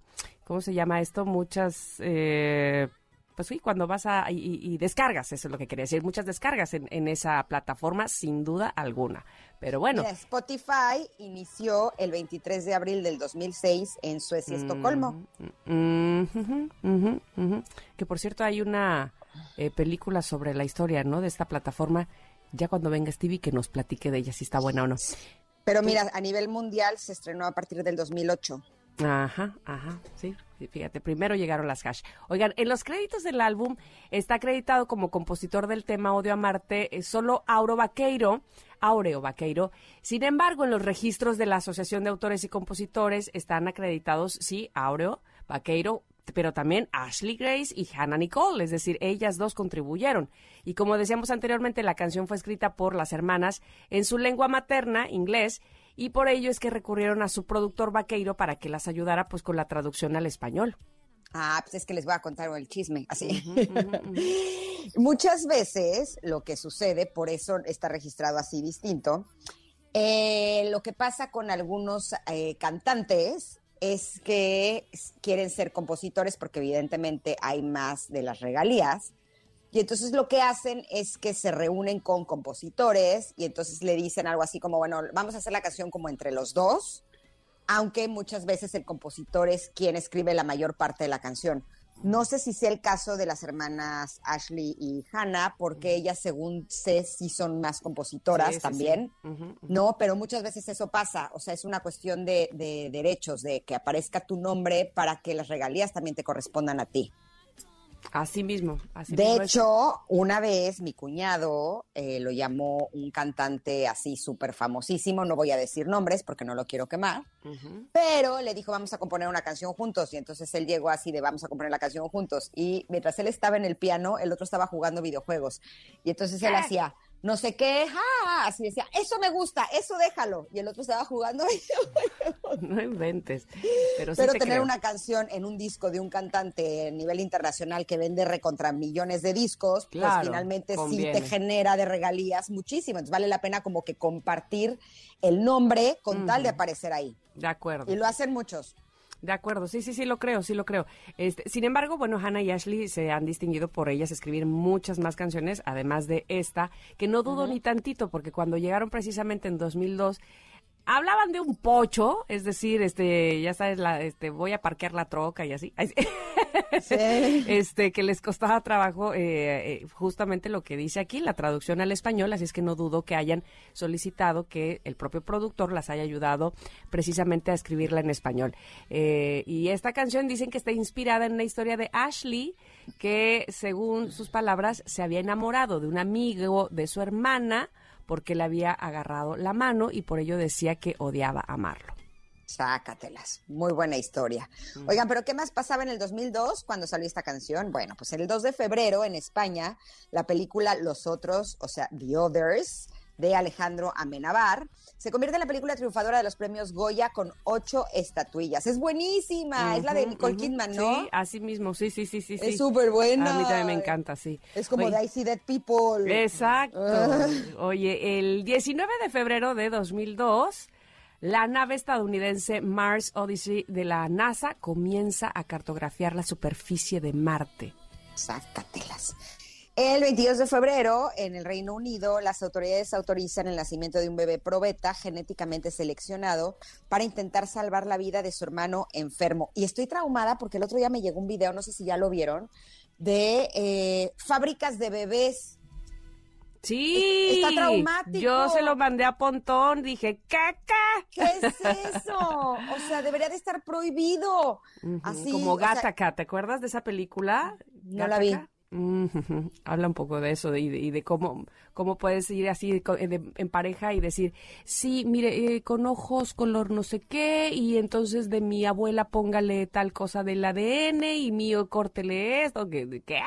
[SPEAKER 3] ¿cómo se llama esto? Muchas... Eh, pues sí, cuando vas a y, descargas, eso es lo que quería decir, muchas descargas en, esa plataforma, sin duda alguna. Pero bueno.
[SPEAKER 2] Spotify inició el 23 de abril del 2006 en Suecia, Estocolmo.
[SPEAKER 3] Mm, que por cierto hay una eh, película sobre la historia, ¿no? De esta plataforma. Ya cuando venga Stevie que nos platique de ella si está buena o no.
[SPEAKER 2] Pero mira, a nivel mundial se estrenó a partir del 2008.
[SPEAKER 3] Ajá, ajá, sí. Fíjate, primero llegaron las hash. Oigan, en los créditos del álbum está acreditado como compositor del tema Odio a Marte eh, solo Auro Vaqueiro, Aureo Vaqueiro. Sin embargo, en los registros de la Asociación de Autores y Compositores están acreditados, sí, Aureo Vaqueiro, pero también Ashley Grace y Hannah Nicole, es decir, ellas dos contribuyeron. Y como decíamos anteriormente, la canción fue escrita por las hermanas en su lengua materna, inglés, y por ello es que recurrieron a su productor vaqueiro para que las ayudara pues con la traducción al español.
[SPEAKER 2] Ah, pues es que les voy a contar el chisme, así. Muchas veces lo que sucede, por eso está registrado así distinto, eh, lo que pasa con algunos eh, cantantes es que quieren ser compositores porque evidentemente hay más de las regalías y entonces lo que hacen es que se reúnen con compositores y entonces le dicen algo así como, bueno, vamos a hacer la canción como entre los dos, aunque muchas veces el compositor es quien escribe la mayor parte de la canción. No sé si sea el caso de las hermanas Ashley y Hannah, porque ellas, según sé, sí son más compositoras también, ¿no? Pero muchas veces eso pasa, o sea, es una cuestión de, de derechos, de que aparezca tu nombre para que las regalías también te correspondan a ti.
[SPEAKER 3] Así mismo.
[SPEAKER 2] de hecho, una vez mi cuñado eh, lo llamó un cantante así súper famosísimo, no voy a decir nombres porque no lo quiero quemar, pero le dijo vamos a componer una canción juntos y entonces él llegó así de vamos a componer la canción juntos y mientras él estaba en el piano, el otro estaba jugando videojuegos. Y entonces él hacía no sé qué, así decía, eso me gusta, eso déjalo. Y el otro estaba jugando.
[SPEAKER 3] no inventes. Pero, sí
[SPEAKER 2] pero tener una canción en un disco de un cantante a nivel internacional que vende recontra millones de discos, pues finalmente sí te genera de regalías muchísimo. Entonces vale la pena como que compartir el nombre con tal de aparecer ahí.
[SPEAKER 3] De acuerdo.
[SPEAKER 2] Y lo hacen muchos.
[SPEAKER 3] De acuerdo, sí, sí, sí, lo creo, sí lo creo. Este, sin embargo, bueno, Hannah y Ashley se han distinguido por ellas escribir muchas más canciones, además de esta, que no dudo ni tantito, porque cuando llegaron precisamente en 2002, hablaban de un pocho, es decir, este, ya sabes, la, este, voy a parquear la troca y así. Este, que les costaba trabajo eh, eh, justamente lo que dice aquí, la traducción al español, así es que no dudo que hayan solicitado que el propio productor las haya ayudado precisamente a escribirla en español. Eh, y esta canción dicen que está inspirada en la historia de Ashley, que según sus palabras se había enamorado de un amigo de su hermana, porque le había agarrado la mano y por ello decía que odiaba amarlo.
[SPEAKER 2] Sácatelas. Muy buena historia. Mm. Oigan, pero ¿qué más pasaba en el 2002 cuando salió esta canción? Bueno, pues el 2 de febrero en España, la película Los Otros, o sea, The Others, de Alejandro Amenabar. Se convierte en la película triunfadora de los premios Goya con ocho estatuillas. Es buenísima, es la de Nicole Kidman, ¿no?
[SPEAKER 3] Sí, así mismo, sí, sí, sí, sí.
[SPEAKER 2] Es súper buena.
[SPEAKER 3] A mí también me encanta, sí.
[SPEAKER 2] Es como de I See Dead People.
[SPEAKER 3] Exacto. Ah. Oye, el 19 de febrero de 2002... La nave estadounidense Mars Odyssey de la NASA comienza a cartografiar la superficie de Marte.
[SPEAKER 2] Sácatelas. El 22 de febrero, en el Reino Unido, las autoridades autorizan el nacimiento de un bebé probeta genéticamente seleccionado para intentar salvar la vida de su hermano enfermo. Y estoy traumada porque el otro día me llegó un video, no sé si ya lo vieron, de eh, fábricas de bebés.
[SPEAKER 3] Sí, está traumático. Yo se lo mandé a Pontón, dije, ¡caca!
[SPEAKER 2] ¿Qué es eso? O sea, debería de estar prohibido. Así,
[SPEAKER 3] Como Gataca, ¿te acuerdas de esa película?
[SPEAKER 2] No la vi.
[SPEAKER 3] Habla un poco de eso y de, cómo, cómo puedes ir así en pareja y decir, sí, mire, eh, con ojos color no sé qué, y entonces de mi abuela póngale tal cosa del ADN y mío córtele esto, ¿qué? ¿qué?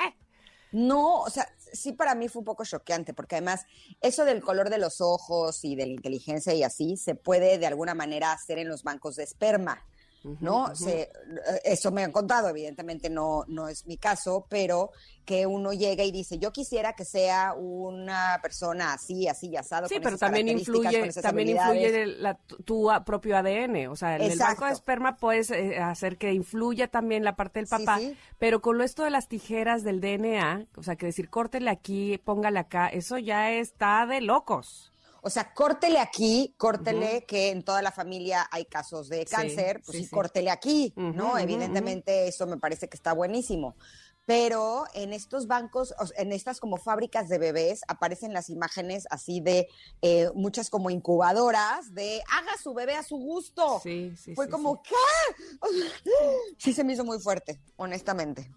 [SPEAKER 2] No, o sea, sí para mí fue un poco choqueante, porque además eso del color de los ojos y de la inteligencia y así se puede de alguna manera hacer en los bancos de esperma. ¿No? Se, eso me han contado, evidentemente no, no es mi caso, pero que uno llega y dice, yo quisiera que sea una persona así, así, asado.
[SPEAKER 3] Sí, pero también influye, también influye tu, propio ADN, o sea, en el banco de esperma puedes eh, hacer que influya también la parte del papá, pero con lo esto de las tijeras del DNA, o sea, que decir, córtele aquí, póngale acá, eso ya está de locos.
[SPEAKER 2] O sea, córtele aquí, córtele que en toda la familia hay casos de cáncer, pues sí, córtele aquí, ¿no? Evidentemente eso me parece que está buenísimo. Pero en estos bancos, en estas como fábricas de bebés, aparecen las imágenes así de eh, muchas como incubadoras de haga su bebé a su gusto.
[SPEAKER 3] Sí, sí.
[SPEAKER 2] Fue como, ¿qué? Sí se me hizo muy fuerte, honestamente.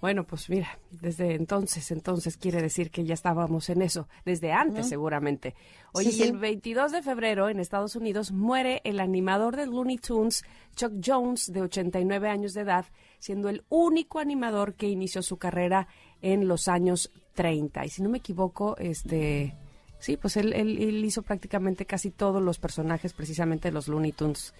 [SPEAKER 3] Bueno, pues mira, desde entonces, entonces quiere decir que ya estábamos en eso, desde antes seguramente. Oye, el 22 de febrero en Estados Unidos muere el animador de Looney Tunes, Chuck Jones, de 89 años de edad, siendo el único animador que inició su carrera en los años 30. Y si no me equivoco, este... Sí, pues él, hizo prácticamente casi todos los personajes precisamente de los Looney Tunes.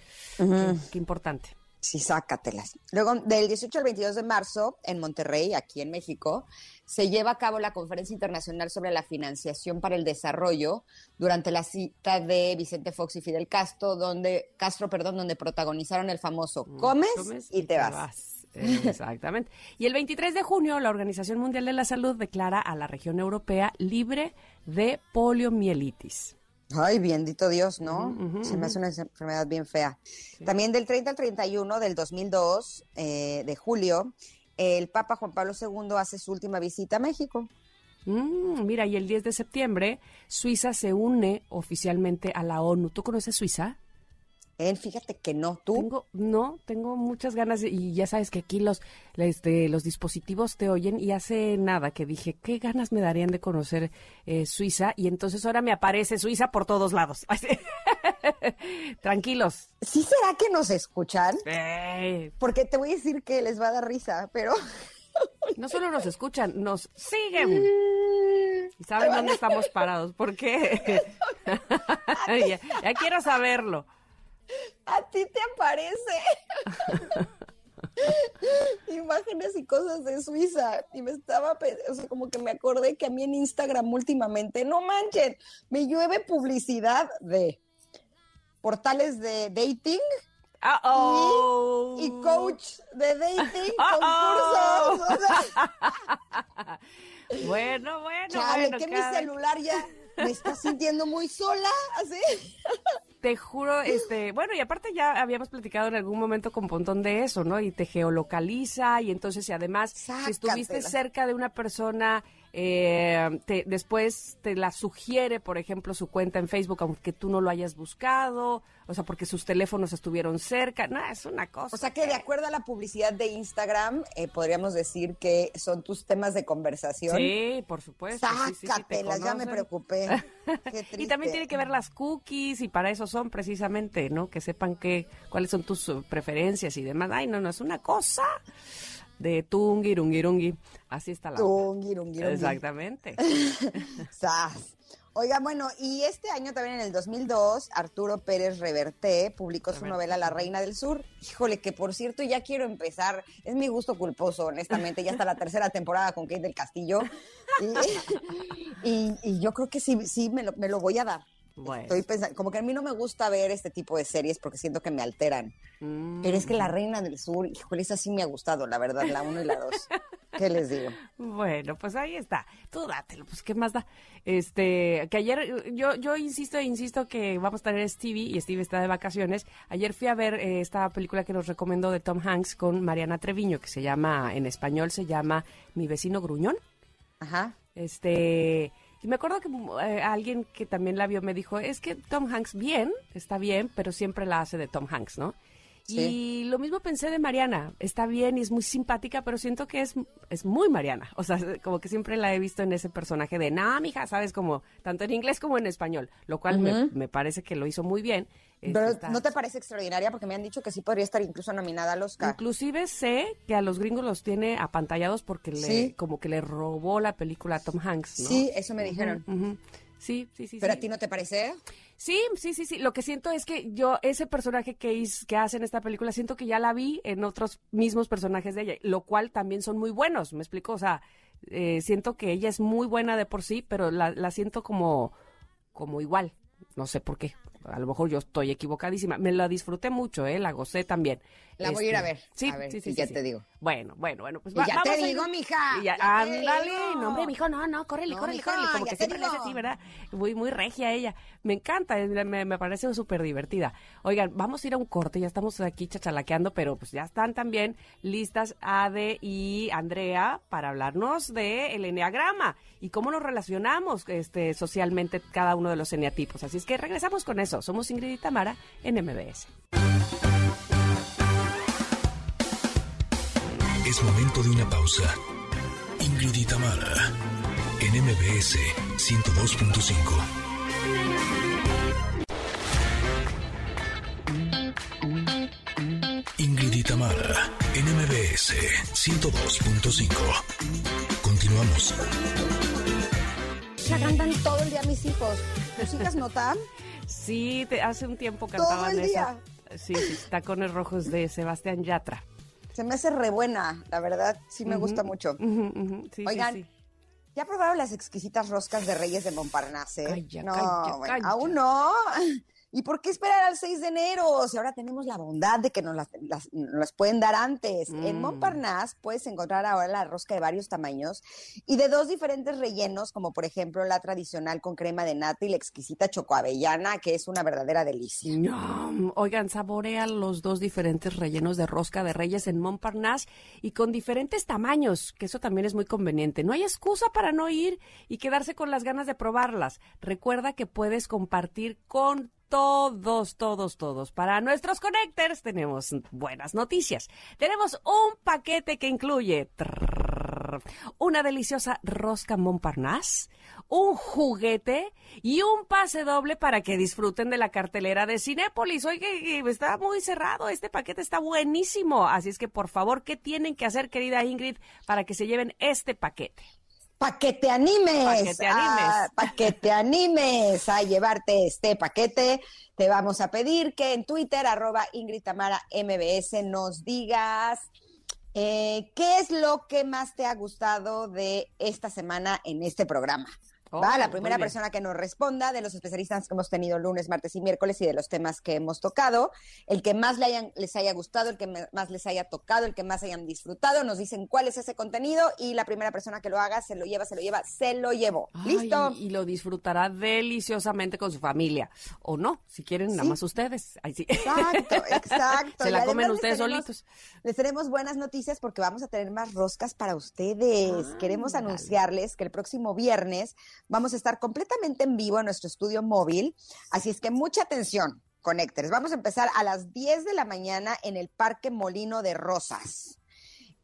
[SPEAKER 3] qué, importante.
[SPEAKER 2] Sí, sácatelas. Luego, del 18 al 22 de marzo, en Monterrey, aquí en México, se lleva a cabo la Conferencia Internacional sobre la Financiación para el Desarrollo durante la cita de Vicente Fox y Fidel Castro, donde, Castro, perdón, donde protagonizaron el famoso mm, Comes, y te vas.
[SPEAKER 3] Exactamente. Y el 23 de junio, la Organización Mundial de la Salud declara a la región europea libre de poliomielitis.
[SPEAKER 2] Ay, bendito Dios, ¿no? Se me hace una enfermedad bien fea. También del 30 al 31 del 2002, eh, de julio, el Papa Juan Pablo II hace su última visita a México.
[SPEAKER 3] Mm, mira, y el 10 de septiembre, Suiza se une oficialmente a la ONU. ¿Tú conoces Suiza?
[SPEAKER 2] Fíjate que no, tú.
[SPEAKER 3] Tengo, no, tengo muchas ganas y ya sabes que aquí los, este, los dispositivos te oyen y hace nada que dije, qué ganas me darían de conocer eh, Suiza y entonces ahora me aparece Suiza por todos lados. Tranquilos.
[SPEAKER 2] ¿Sí será que nos escuchan? Porque te voy a decir que les va a dar risa, pero...
[SPEAKER 3] no solo nos escuchan, nos siguen. Y saben dónde estamos parados. ¿Por qué? ya quiero saberlo.
[SPEAKER 2] A ti te aparece. Imágenes y cosas de Suiza. Y me estaba, o sea, como que me acordé que a mí en Instagram últimamente, no manchen, me llueve publicidad de portales de dating. y, coach de dating, concursos.
[SPEAKER 3] bueno, bueno.
[SPEAKER 2] Chale,
[SPEAKER 3] bueno,
[SPEAKER 2] que mi celular ya me está sintiendo muy sola, así.
[SPEAKER 3] Te juro, este, bueno, y aparte ya habíamos platicado en algún momento con Pontón de eso, ¿no? Y te geolocaliza y entonces, y además, si estuviste cerca de una persona eh, te, después te la sugiere, por ejemplo, su cuenta en Facebook, aunque tú no lo hayas buscado, o sea, porque sus teléfonos estuvieron cerca. No, es una cosa.
[SPEAKER 2] O sea, que de acuerdo a la publicidad de Instagram, eh, podríamos decir que son tus temas de conversación.
[SPEAKER 3] Sí, por supuesto.
[SPEAKER 2] Sácatelas, ya me preocupé.
[SPEAKER 3] y también tiene que ver las cookies, y para eso son precisamente, ¿no? Que sepan que, cuáles son tus uh, preferencias y demás. Ay, no, no, es una cosa de Tungirungirungi. Así está la.
[SPEAKER 2] Tungirungirungi.
[SPEAKER 3] Exactamente.
[SPEAKER 2] Oiga, bueno, y este año también en el 2002, Arturo Pérez Reverté publicó su novela La Reina del Sur. Híjole, que por cierto ya quiero empezar, es mi gusto culposo, honestamente, ya está la tercera temporada con Kate del Castillo. Y, yo creo que sí, sí, me lo, me lo voy a dar. Estoy pensando, como que a mí no me gusta ver este tipo de series porque siento que me alteran. Pero es que La mm. Reina del Sur, híjole, esa sí me ha gustado, la verdad, la uno y la dos. ¿Qué les digo?
[SPEAKER 3] Bueno, pues ahí está. Tú dátelo, pues qué más da. Este, que ayer, yo, yo insisto e insisto que vamos a tener Stevie y Stevie está de vacaciones. Ayer fui a ver eh, esta película que nos recomendó de Tom Hanks con Mariana Treviño, que se llama, en español se llama Mi vecino gruñón.
[SPEAKER 2] Ajá.
[SPEAKER 3] Este y me acuerdo que eh, alguien que también la vio me dijo, es que Tom Hanks bien, está bien, pero siempre la hace de Tom Hanks, ¿no? Y lo mismo pensé de Mariana, está bien y es muy simpática, pero siento que es, es muy Mariana. O sea, como que siempre la he visto en ese personaje de, nah, mija, sabes, como tanto en inglés como en español, lo cual me, me, parece que lo hizo muy bien.
[SPEAKER 2] Pero ¿no te parece extraordinaria? Porque me han dicho que sí podría estar incluso nominada a los Oscar.
[SPEAKER 3] Inclusive sé que a los gringos los tiene apantallados porque le, como que le robó la película a Tom Hanks, ¿no?
[SPEAKER 2] Sí, eso me dijeron.
[SPEAKER 3] Sí, sí, sí.
[SPEAKER 2] ¿Pero a ti no te parece?
[SPEAKER 3] Sí, sí, sí, sí. Lo que siento es que yo, ese personaje que, que hace en esta película, siento que ya la vi en otros mismos personajes de ella, lo cual también son muy buenos, ¿me explico? O sea, eh, siento que ella es muy buena de por sí, pero la, la siento como, como igual. No sé por qué. A lo mejor yo estoy equivocadísima. Me la disfruté mucho, ¿eh? La gocé también.
[SPEAKER 2] La voy a ir a este, ver. Sí, sí, sí, ya te digo.
[SPEAKER 3] Bueno, bueno, bueno, pues
[SPEAKER 2] ya te digo, mija.
[SPEAKER 3] Ya, ándale, no, hombre, mijo, no, no, córrele, córrele, córrele. Como que siempre le así, ¿verdad? Muy, muy regia ella. Me encanta, me, me parece súper divertida. Oigan, vamos a ir a un corte, ya estamos aquí chachalaqueando, pero pues ya están también listas Ade y Andrea para hablarnos de el enneagrama y cómo nos relacionamos este, socialmente cada uno de los eneatipos. Así es que regresamos con eso. Somos Ingrid y Tamara en MBS.
[SPEAKER 1] Es momento de una pausa. Ingrid y Tamara, en MBS 102.5. Ingrid y Tamara, en MBS 102.5. Continuamos.
[SPEAKER 2] Se cantan todo el día mis hijos. ¿Tus hijas notan?
[SPEAKER 3] Sí, te, hace un tiempo cantaban
[SPEAKER 2] todo el día.
[SPEAKER 3] Sí, sí, tacones rojos de Sebastián Yatra.
[SPEAKER 2] Se me hace re buena, la verdad, sí me gusta mucho. Oigan, ¿ya probaron las exquisitas roscas de Reyes de Montparnasse? no, aún no. ¿Y por qué esperar al 6 de enero? Si ahora tenemos la bondad de que nos las, pueden dar antes. En mm. Montparnasse puedes encontrar ahora la rosca de varios tamaños y de dos diferentes rellenos, como por ejemplo la tradicional con crema de nata y la exquisita chocoavellana, que es una verdadera delicia.
[SPEAKER 3] Oigan, saborean los dos diferentes rellenos de rosca de reyes en Montparnasse y con diferentes tamaños, que eso también es muy conveniente. No hay excusa para no ir y quedarse con las ganas de probarlas. Recuerda que puedes compartir con todos, todos, todos. Para nuestros connectors tenemos buenas noticias. Tenemos un paquete que incluye una deliciosa rosca Montparnasse, un juguete y un pase doble para que disfruten de la cartelera de Cinépolis. Oye, está muy cerrado, este paquete está buenísimo. Así es que, por favor, ¿qué tienen que hacer, querida Ingrid, para que se lleven este paquete?
[SPEAKER 2] Para que te animes, para que te animes a llevarte este paquete, te vamos a pedir que en Twitter, arroba Ingrid Tamara MBS, nos digas eh, qué es lo que más te ha gustado de esta semana en este programa. Va, la primera persona que nos responda de los especialistas que hemos tenido lunes, martes y miércoles y de los temas que hemos tocado, el que más le hayan, les haya gustado, el que más les haya tocado, el que más hayan disfrutado, nos dicen cuál es ese contenido y la primera persona que lo haga se lo lleva, se lo lleva, se lo llevo. ¿Listo?
[SPEAKER 3] Y lo disfrutará deliciosamente con su familia. O no, si quieren, nada más ustedes. sí.
[SPEAKER 2] Exacto, exacto.
[SPEAKER 3] se la comen ustedes solitos.
[SPEAKER 2] Les tenemos buenas noticias porque vamos a tener más roscas para ustedes. Queremos anunciarles que el próximo viernes Vamos a estar completamente en vivo en nuestro estudio móvil, así es que mucha atención, Connectors. Vamos a empezar a las 10 de la mañana en el Parque Molino de Rosas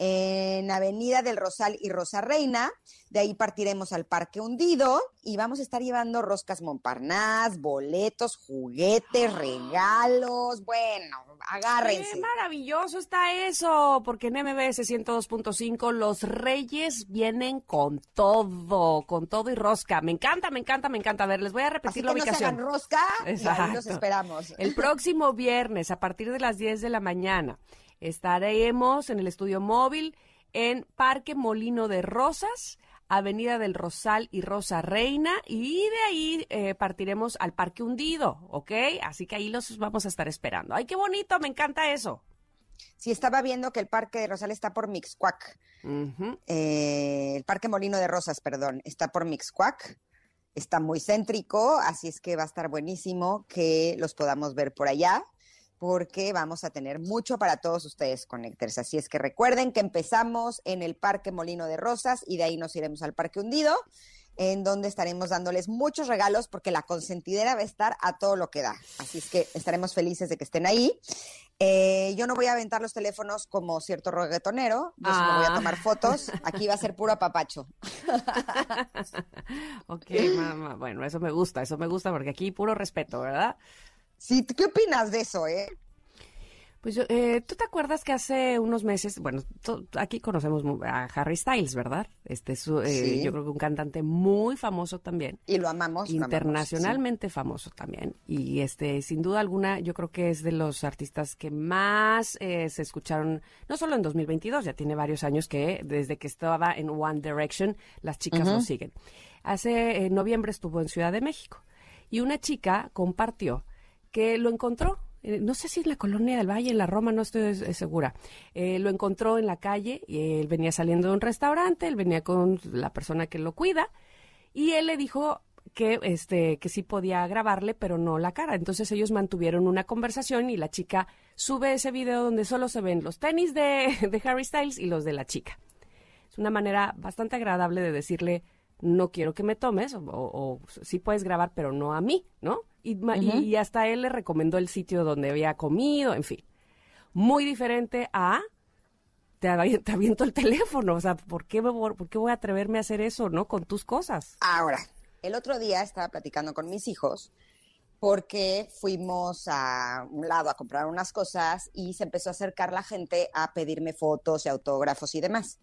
[SPEAKER 2] en Avenida del Rosal y Rosa Reina. De ahí partiremos al Parque Hundido y vamos a estar llevando roscas Montparnasse, boletos, juguetes, regalos. Bueno, agárrense.
[SPEAKER 3] ¡Qué maravilloso está eso! Porque en MBS 102.5 los reyes vienen con todo, con todo y rosca. Me encanta, me encanta, me encanta. A ver, les voy a repetir la ubicación.
[SPEAKER 2] No rosca Exacto. y ahí los esperamos.
[SPEAKER 3] El próximo viernes, a partir de las 10 de la mañana, Estaremos en el estudio móvil en Parque Molino de Rosas, Avenida del Rosal y Rosa Reina, y de ahí eh, partiremos al Parque Hundido, ¿ok? Así que ahí los vamos a estar esperando. ¡Ay, qué bonito! Me encanta eso.
[SPEAKER 2] Sí, estaba viendo que el Parque de Rosal está por Mixcuac. Eh, el Parque Molino de Rosas, perdón, está por Mixcuac. Está muy céntrico, así es que va a estar buenísimo que los podamos ver por allá porque vamos a tener mucho para todos ustedes Connectors. Así es que recuerden que empezamos en el Parque Molino de Rosas y de ahí nos iremos al Parque Hundido, en donde estaremos dándoles muchos regalos porque la consentidera va a estar a todo lo que da. Así es que estaremos felices de que estén ahí. Eh, yo no voy a aventar los teléfonos como cierto reggaetonero, yo voy a tomar ah. fotos. Aquí va a ser puro apapacho.
[SPEAKER 3] ok, mamá. Bueno, eso me gusta, eso me gusta porque aquí puro respeto, ¿verdad?
[SPEAKER 2] Sí, ¿qué opinas de eso, eh?
[SPEAKER 3] Pues eh, tú te acuerdas que hace unos meses, bueno, aquí conocemos a Harry Styles, ¿verdad? Este es, eh, yo creo que un cantante muy famoso también.
[SPEAKER 2] Y lo amamos.
[SPEAKER 3] Internacionalmente famoso también. Y este, sin duda alguna, yo creo que es de los artistas que más eh, se escucharon, no solo en 2022, ya tiene varios años que desde que estaba en One Direction, las chicas lo siguen. Hace noviembre estuvo en Ciudad de México y una chica compartió que lo encontró eh, no sé si en la colonia del Valle, en la Roma, no estoy segura. Eh, lo encontró en la calle y él venía saliendo de un restaurante, él venía con la persona que lo cuida y él le dijo que este que sí podía grabarle, pero no la cara. Entonces ellos mantuvieron una conversación y la chica sube ese video donde solo se ven los tenis de, de Harry Styles y los de la chica. Es una manera bastante agradable de decirle no quiero que me tomes o, sí puedes grabar, pero no a mí, ¿no? Y, hasta él le recomendó el sitio donde había comido, en fin. Muy diferente a te, aviento el teléfono, o sea, ¿por qué, ¿por qué voy a atreverme a hacer eso, no? Con tus cosas.
[SPEAKER 2] Ahora, el otro día estaba platicando con mis hijos porque fuimos a un lado a comprar unas cosas y se empezó a acercar la gente a pedirme fotos y autógrafos y demás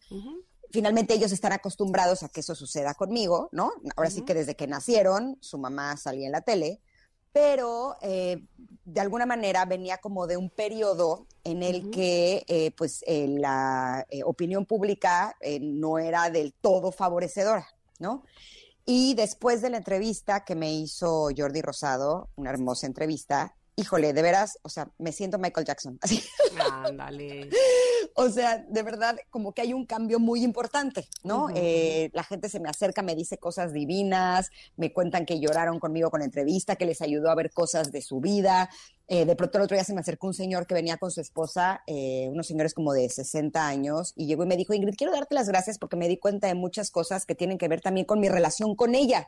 [SPEAKER 2] finalmente ellos están acostumbrados a que eso suceda conmigo, ¿no? Ahora sí que desde que nacieron, su mamá salía en la tele, pero eh, de alguna manera venía como de un periodo en el que eh, pues eh, la opinión pública no era del todo favorecedora, ¿no? Y después de la entrevista que me hizo Jordi Rosado, una hermosa entrevista, híjole, de veras, o sea, me siento Michael Jackson. Así.
[SPEAKER 3] Ándale.
[SPEAKER 2] o sea, de verdad, como que hay un cambio muy importante, ¿no? Eh, la gente se me acerca, me dice cosas divinas, me cuentan que lloraron conmigo con entrevista, que les ayudó a ver cosas de su vida, eh, de pronto el otro día se me acercó un señor que venía con su esposa, eh, unos señores como de 60 años, y llegó y me dijo, Ingrid, quiero darte las gracias porque me di cuenta de muchas cosas que tienen que ver también con mi relación con ella.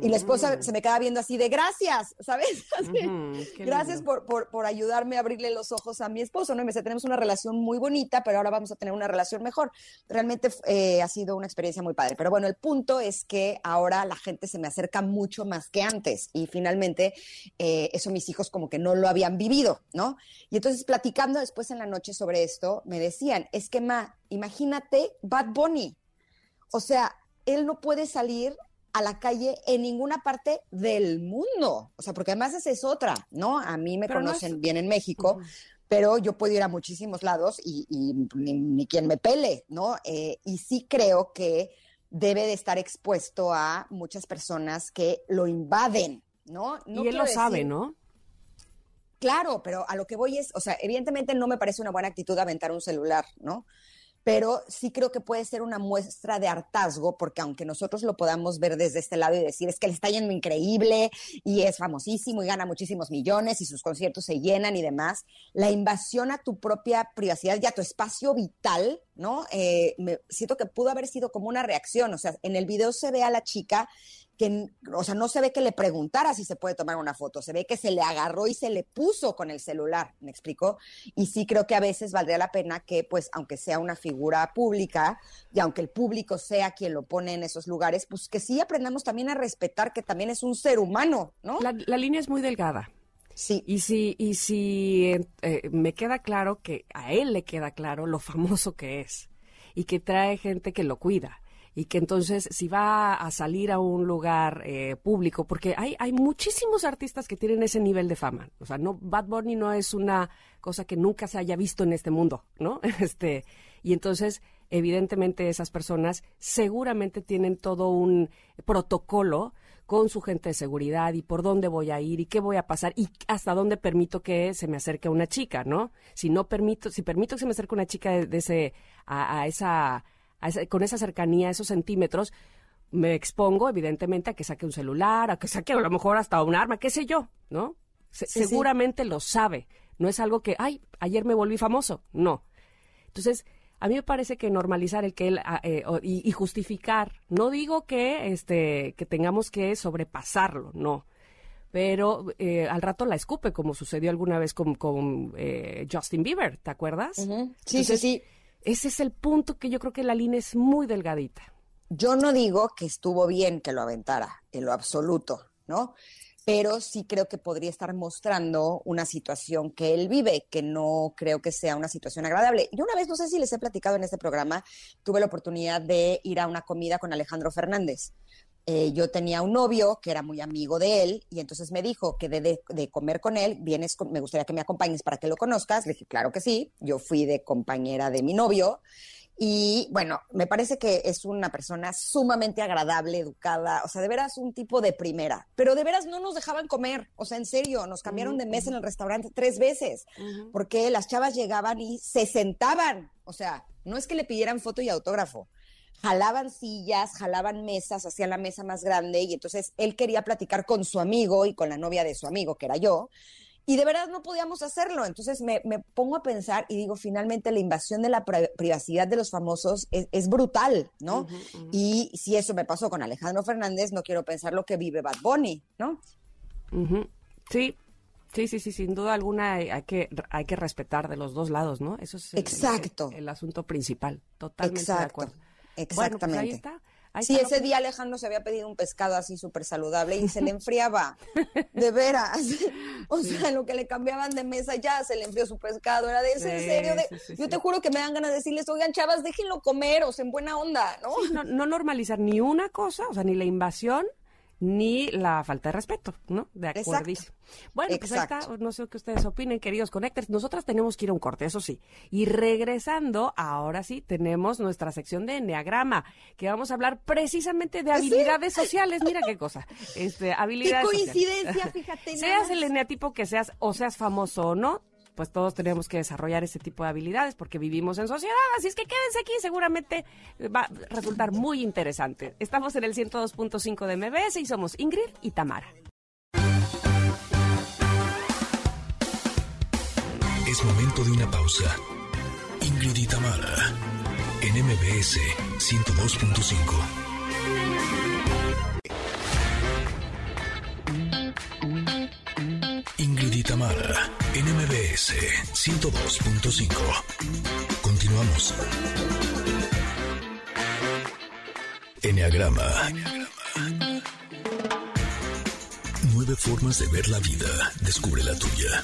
[SPEAKER 2] Y la esposa mm. se me queda viendo así de gracias, ¿sabes? gracias por, por, por, ayudarme a abrirle los ojos a mi esposo, ¿no? Y me dice, tenemos una relación muy bonita, pero ahora vamos a tener una relación mejor. Realmente eh, ha sido una experiencia muy padre. Pero bueno, el punto es que ahora la gente se me acerca mucho más que antes y finalmente eso mis hijos como que no lo habían vivido, ¿no? Y entonces platicando después en la noche sobre esto, me decían, es que, ma, imagínate Bad Bunny. O sea, él no puede salir a la calle en ninguna parte del mundo. O sea, porque además esa es otra, ¿no? A mí me conocen bien en México, pero yo puedo ir a muchísimos lados y, ni, quien me pele, ¿no? Eh, y sí creo que debe de estar expuesto a muchas personas que lo invaden, ¿no?
[SPEAKER 3] y él lo sabe, ¿no?
[SPEAKER 2] Claro, pero a lo que voy es, o sea, evidentemente no me parece una buena actitud aventar un celular, ¿no? Pero sí creo que puede ser una muestra de hartazgo, porque aunque nosotros lo podamos ver desde este lado y decir es que le está yendo increíble y es famosísimo y gana muchísimos millones y sus conciertos se llenan y demás, la invasión a tu propia privacidad y a tu espacio vital, ¿no? Eh, me, siento que pudo haber sido como una reacción, o sea, en el video se ve a la chica que, o sea, no se ve que le preguntara si se puede tomar una foto, se ve que se le agarró y se le puso con el celular, ¿me explico? Y sí creo que a veces valdría la pena que, pues, aunque sea una figura pública y aunque el público sea quien lo pone en esos lugares, pues que sí aprendamos también a respetar que también es un ser humano, ¿no?
[SPEAKER 3] La, línea es muy delgada. Sí. Y si, y si eh, me queda claro que a él le queda claro lo famoso que es y que trae gente que lo cuida y que entonces si va a salir a un lugar eh, público, porque hay, hay muchísimos artistas que tienen ese nivel de fama, o sea, no Bad Bunny no es una cosa que nunca se haya visto en este mundo, ¿no? Este, y entonces evidentemente esas personas seguramente tienen todo un protocolo con su gente de seguridad y por dónde voy a ir y qué voy a pasar y hasta dónde permito que se me acerque una chica, ¿no? Si no permito, si permito que se me acerque una chica de, ese, a esa con esa cercanía, esos centímetros, me expongo evidentemente a que saque un celular, a que saque a lo mejor hasta un arma, qué sé yo, ¿no? seguramente lo sabe. No es algo que, ay, ayer me volví famoso. No. Entonces, a mí me parece que normalizar el que él ah, eh, y, justificar, no digo que este que tengamos que sobrepasarlo, no, pero eh, al rato la escupe como sucedió alguna vez con, con eh, Justin Bieber, ¿te acuerdas?
[SPEAKER 2] Sí, sí, sí.
[SPEAKER 3] Ese es el punto que yo creo que la línea es muy delgadita.
[SPEAKER 2] Yo no digo que estuvo bien que lo aventara, en lo absoluto, ¿no? Pero sí creo que podría estar mostrando una situación que él vive, que no creo que sea una situación agradable. Yo una vez, no sé si les he platicado en este programa, tuve la oportunidad de ir a una comida con Alejandro Fernández. Eh, yo tenía un novio que era muy amigo de él y entonces me dijo que de, de, comer con él, vienes, me gustaría que me acompañes para que lo conozcas. Le dije, claro que sí. Yo fui de compañera de mi novio Y bueno, me parece que es una persona sumamente agradable, educada, o sea, de veras un tipo de primera, pero de veras no nos dejaban comer, o sea, en serio, nos cambiaron de mesa en el restaurante tres veces, porque las chavas llegaban y se sentaban, o sea, no es que le pidieran foto y autógrafo, jalaban sillas, jalaban mesas, hacían la mesa más grande y entonces él quería platicar con su amigo y con la novia de su amigo, que era yo, y de verdad no podíamos hacerlo. Entonces me, pongo a pensar y digo, finalmente la invasión de la privacidad de los famosos es, brutal, ¿no? Y si eso me pasó con Alejandro Fernández, no quiero pensar lo que vive Bad Bunny, ¿no?
[SPEAKER 3] Sí, Sí, sí, sí, sin duda alguna hay que, hay que respetar de los dos lados, ¿no? Eso es
[SPEAKER 2] Exacto.
[SPEAKER 3] El, asunto principal, totalmente Exacto. de acuerdo.
[SPEAKER 2] Exactamente. Bueno, pues ahí está sí, ese día Alejandro se había pedido un pescado así súper saludable y se le enfriaba, de veras. O sea, lo que le cambiaban de mesa ya se le enfrió su pescado. Era de ese, en serio. De, yo te juro que me dan ganas de decirles, oigan, chavas, déjenlo comer, o sea, en buena onda, ¿no?
[SPEAKER 3] no, no normalizar ni una cosa, o sea, ni la invasión, ni la falta de respeto, ¿no? De acuerdo. Bueno, pues ahí está, no sé qué ustedes opinen, queridos conectores. Nosotras tenemos que ir a un corte, eso sí. Y regresando, ahora sí, tenemos nuestra sección de Enneagrama, que vamos a hablar precisamente de habilidades sociales. Mira qué cosa. Este, habilidades
[SPEAKER 2] Qué coincidencia, fíjate.
[SPEAKER 3] Seas el eneatipo que seas, o seas famoso o no, pues todos tenemos que desarrollar ese tipo de habilidades porque vivimos en sociedad, así es que quédense aquí, seguramente va a resultar muy interesante. Estamos en el 102.5 de MBS y somos Ingrid y Tamara.
[SPEAKER 1] Es momento de una pausa. Ingrid y Tamara en MBS 102.5. Tamara, NMBS 102.5. Continuamos. Enneagrama. Nueve formas de ver la vida. Descubre la tuya.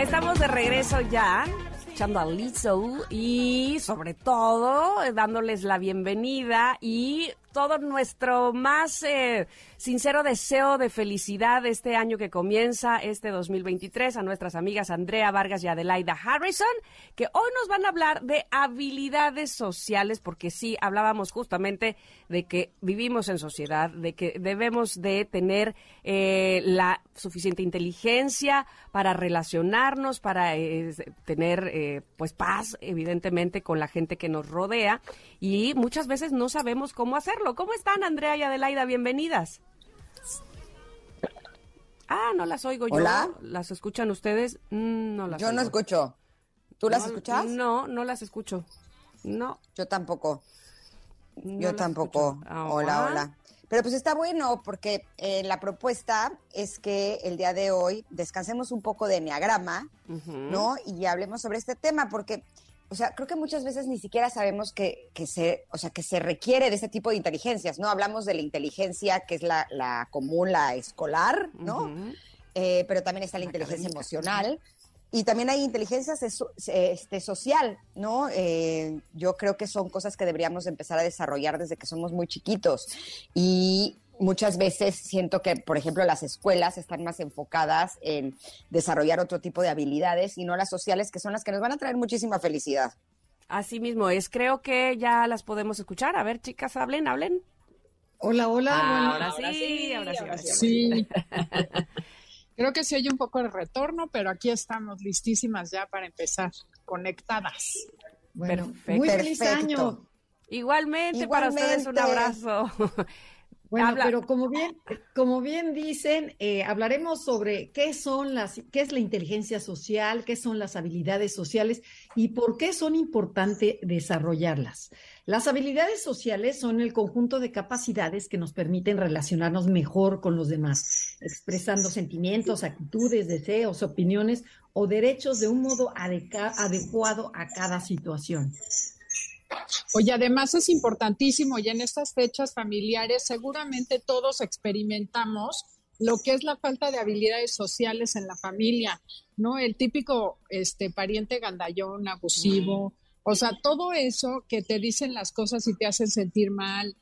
[SPEAKER 3] Estamos de regreso ya, echando a Lizzo y sobre todo dándoles la bienvenida y todo nuestro más eh, sincero deseo de felicidad este año que comienza, este 2023, a nuestras amigas Andrea Vargas y Adelaida Harrison, que hoy nos van a hablar de habilidades sociales, porque sí, hablábamos justamente de que vivimos en sociedad, de que debemos de tener eh, la suficiente inteligencia para relacionarnos, para eh, tener pues paz, evidentemente, con la gente que nos rodea, y muchas veces no sabemos cómo hacerlo ¿Cómo están, Andrea y Adelaida? Bienvenidas. Ah, no las oigo yo.
[SPEAKER 2] ¿Hola?
[SPEAKER 3] ¿Las escuchan ustedes? Mm, no las
[SPEAKER 2] Yo no escucho. ¿Tú las escuchas?
[SPEAKER 3] No, no las escucho. No.
[SPEAKER 2] Yo tampoco. yo tampoco. Hola, hola. Pero pues está bueno porque eh, la propuesta es que el día de hoy descansemos un poco de enneagrama, ¿no? Y hablemos sobre este tema porque o sea, creo que muchas veces ni siquiera sabemos que, se, o sea, que se requiere de ese tipo de inteligencias, ¿no? Hablamos de la inteligencia que es la, común, la escolar, ¿no? Eh, pero también está la inteligencia emocional y también hay inteligencia este, social, ¿no? Eh, yo creo que son cosas que deberíamos empezar a desarrollar desde que somos muy chiquitos y muchas veces siento que, por ejemplo, las escuelas están más enfocadas en desarrollar otro tipo de habilidades y no las sociales, que son las que nos van a traer muchísima felicidad.
[SPEAKER 3] Así mismo es, creo que ya las podemos escuchar. A ver, chicas, hablen, hablen.
[SPEAKER 5] Hola, hola.
[SPEAKER 3] Ah, ahora, sí, ahora, sí, ahora
[SPEAKER 5] sí. creo que se oye un poco el retorno, pero aquí estamos listísimas ya para empezar, conectadas.
[SPEAKER 3] Bueno, Perfecto. Muy
[SPEAKER 5] feliz año.
[SPEAKER 3] Igualmente, Igualmente, para ustedes un abrazo.
[SPEAKER 5] Bueno, pero como bien, como bien dicen, eh, hablaremos sobre qué son las, qué es la inteligencia social, qué son las habilidades sociales y por qué son importantes desarrollarlas. Las habilidades sociales son el conjunto de capacidades que nos permiten relacionarnos mejor con los demás, expresando sentimientos, actitudes, deseos, opiniones o derechos de un modo adecuado a cada situación.
[SPEAKER 6] Oye, además es importantísimo y en estas fechas familiares seguramente todos experimentamos lo que es la falta de habilidades sociales en la familia. ¿no? El típico este pariente gandallón, abusivo, o sea, todo eso que te dicen las cosas y te hacen sentir mal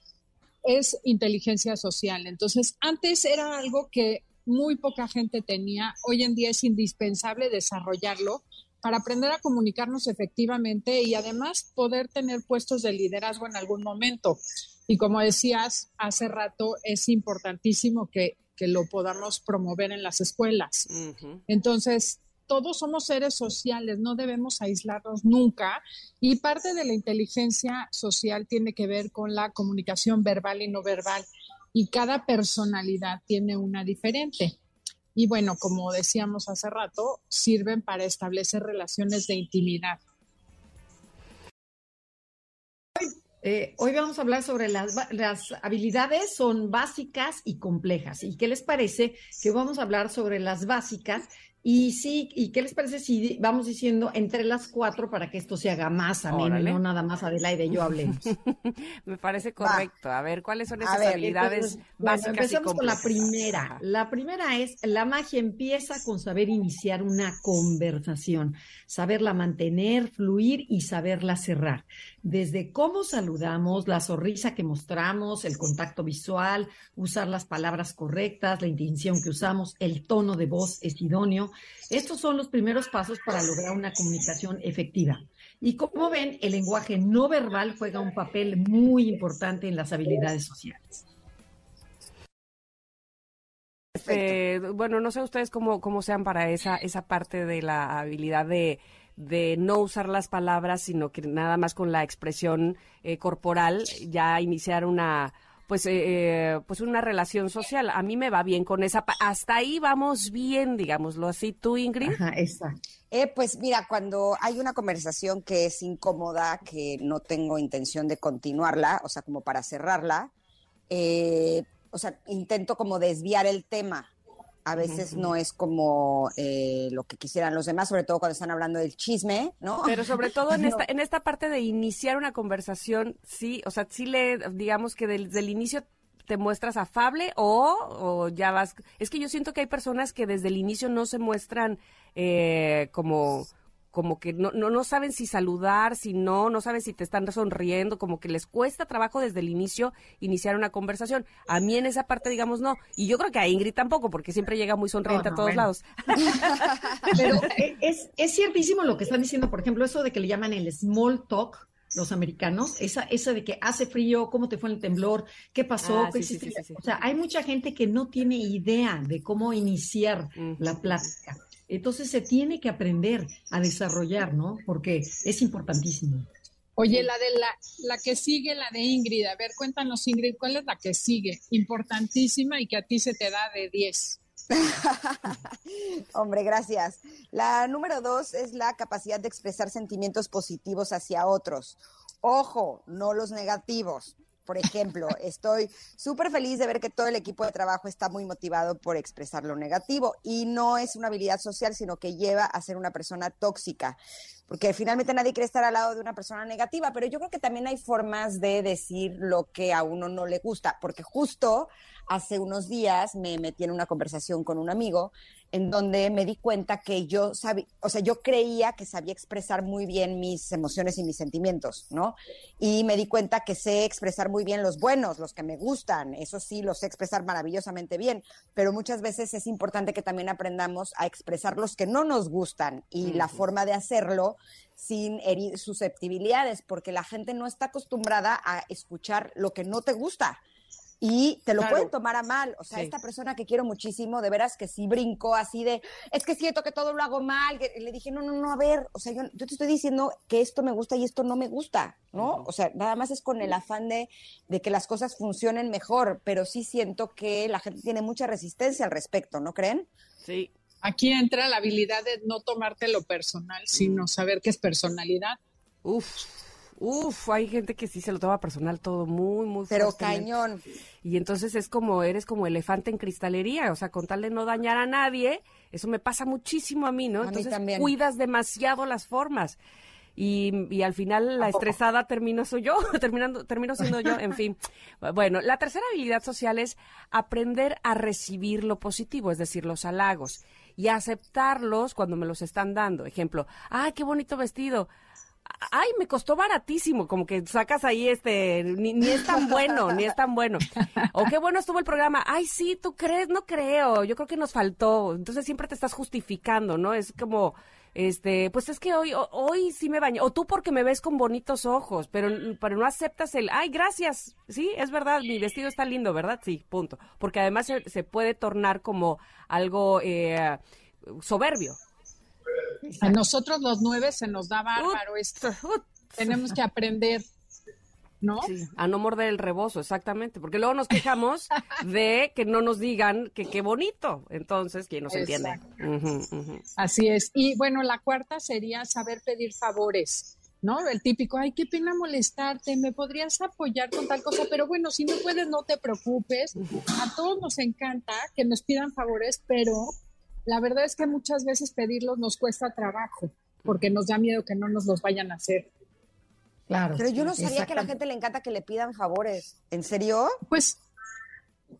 [SPEAKER 6] es inteligencia social. Entonces, antes era algo que muy poca gente tenía, hoy en día es indispensable desarrollarlo para aprender a comunicarnos efectivamente y además poder tener puestos de liderazgo en algún momento. Y como decías hace rato, es importantísimo que, lo podamos promover en las escuelas. Entonces, todos somos seres sociales, no debemos aislarnos nunca. Y parte de la inteligencia social tiene que ver con la comunicación verbal y no verbal. Y cada personalidad tiene una diferente. Y bueno, como decíamos hace rato, sirven para establecer relaciones de intimidad.
[SPEAKER 5] Eh, hoy vamos a hablar sobre las, las, habilidades, son básicas y complejas. ¿Y qué les parece que vamos a hablar sobre las básicas y sí, ¿y qué les parece si vamos diciendo entre las cuatro para que esto se haga más ameno, no nada más Adelaide y yo hablemos?
[SPEAKER 3] Me parece correcto. A ver, ¿cuáles son esas habilidades básicas?
[SPEAKER 5] empecemos con la primera. La primera es, la magia empieza con saber iniciar una conversación, saberla mantener, fluir y saberla cerrar. Desde cómo saludamos, la sonrisa que mostramos, el contacto visual, usar las palabras correctas, la intención que usamos, el tono de voz es idóneo estos son los primeros pasos para lograr una comunicación efectiva. Y como ven, el lenguaje no verbal juega un papel muy importante en las habilidades sociales.
[SPEAKER 3] Eh, bueno, no sé ustedes cómo, cómo sean para esa, esa parte de la habilidad de, no usar las palabras, sino que nada más con la expresión eh, corporal ya iniciar una, pues, eh, eh, pues una relación social. A mí me va bien con esa. Hasta ahí vamos bien, digámoslo así. ¿Tú, Ingrid?
[SPEAKER 5] Ajá, exacto.
[SPEAKER 2] Eh, pues mira, cuando hay una conversación que es incómoda, que no tengo intención de continuarla, o sea, como para cerrarla, o sea, intento como desviar el tema a veces no es como eh, lo que quisieran los demás, sobre todo cuando están hablando del chisme, ¿no?
[SPEAKER 3] Pero sobre todo en esta, en esta parte de iniciar una conversación, sí, o sea, sí le, digamos que desde el inicio te muestras afable o, o, ya vas... Es que yo siento que hay personas que desde el inicio no se muestran eh, como como que no, no, no saben si saludar, si no, no saben si te están sonriendo, como que les cuesta trabajo desde el inicio iniciar una conversación. A mí en esa parte, digamos, no. Y yo creo que a Ingrid tampoco, porque siempre llega muy sonriente a todos lados.
[SPEAKER 5] Pero es, es ciertísimo lo que están diciendo, por ejemplo, eso de que le llaman el small talk, los americanos, esa, esa de que hace frío, cómo te fue el temblor, qué pasó, ah, o sea, hay mucha gente que no tiene idea de cómo iniciar la plática. Entonces se tiene que aprender a desarrollar, ¿no? Porque es importantísimo.
[SPEAKER 6] Oye, la de la, la que sigue, la de Ingrid, a ver, cuéntanos Ingrid, ¿cuál es la que sigue? Importantísima y que a ti se te da de 10.
[SPEAKER 2] Hombre, gracias. La número dos es la capacidad de expresar sentimientos positivos hacia otros. Ojo, no los negativos. Por ejemplo, estoy súper feliz de ver que todo el equipo de trabajo está muy motivado por expresar lo negativo y no es una habilidad social, sino que lleva a ser una persona tóxica porque finalmente nadie quiere estar al lado de una persona negativa, pero yo creo que también hay formas de decir lo que a uno no le gusta, porque justo hace unos días me metí en una conversación con un amigo en donde me di cuenta que yo sabía, o sea, yo creía que sabía expresar muy bien mis emociones y mis sentimientos, ¿no? Y me di cuenta que sé expresar muy bien los buenos, los que me gustan, eso sí, los sé expresar maravillosamente bien, pero muchas veces es importante que también aprendamos a expresar los que no nos gustan y la forma de hacerlo sin herir susceptibilidades, porque la gente no está acostumbrada a escuchar lo que no te gusta y te lo pueden tomar a mal. O sea, esta persona que quiero muchísimo, de veras que sí brincó así de, es que siento que todo lo hago mal. Y le dije, no, no, no, a ver, o sea, yo, yo, te estoy diciendo que esto me gusta y esto no me gusta, ¿no? O sea, nada más es con el afán de, de que las cosas funcionen mejor, pero sí siento que la gente tiene mucha resistencia al respecto, ¿no creen?
[SPEAKER 6] Sí. Aquí entra la habilidad de no tomarte lo personal, sino saber qué es personalidad.
[SPEAKER 3] Uf Uf, hay gente que sí se lo toma personal todo muy, muy
[SPEAKER 2] Pero cañón.
[SPEAKER 3] Y entonces es como, eres como elefante en cristalería, o sea, con tal de no dañar a nadie, eso me pasa muchísimo a mí, ¿no? entonces cuidas demasiado las formas. Y, y, al final la estresada termino soy yo, terminando, termino siendo yo, en fin. Bueno, la tercera habilidad social es aprender a recibir lo positivo, es decir, los halagos. y aceptarlos cuando me los están dando. Ejemplo, ay, qué bonito vestido ay, me costó baratísimo, como que sacas ahí este, ni, es tan bueno, ni es tan bueno. O qué bueno estuvo el programa, ay, sí, tú crees, no creo, yo creo que nos faltó. Entonces siempre te estás justificando, ¿no? Es como, este, pues es que hoy, hoy sí me baño, o tú porque me ves con bonitos ojos, pero, pero no aceptas el, ay, gracias, sí, es verdad, mi vestido está lindo, ¿verdad? Sí, punto. Porque además se, puede tornar como algo eh, soberbio,
[SPEAKER 6] a nosotros los nueve se nos da bárbaro esto. Tenemos que aprender. ¿No?
[SPEAKER 3] a no morder el rebozo, exactamente, porque luego nos quejamos de que no nos digan que qué bonito, entonces, ¿quién nos entiende?
[SPEAKER 6] Así es. Y bueno, la cuarta sería saber pedir favores. ¿no? El típico, ay, qué pena molestarte, me podrías apoyar con tal cosa, pero bueno, si no puedes, no te preocupes. A todos nos encanta que nos pidan favores, pero la verdad es que muchas veces pedirlos nos cuesta trabajo porque nos da miedo que no nos los vayan a hacer.
[SPEAKER 2] Claro. Pero yo no sabía que a la gente le encanta que le pidan favores. ¿En serio?
[SPEAKER 6] Pues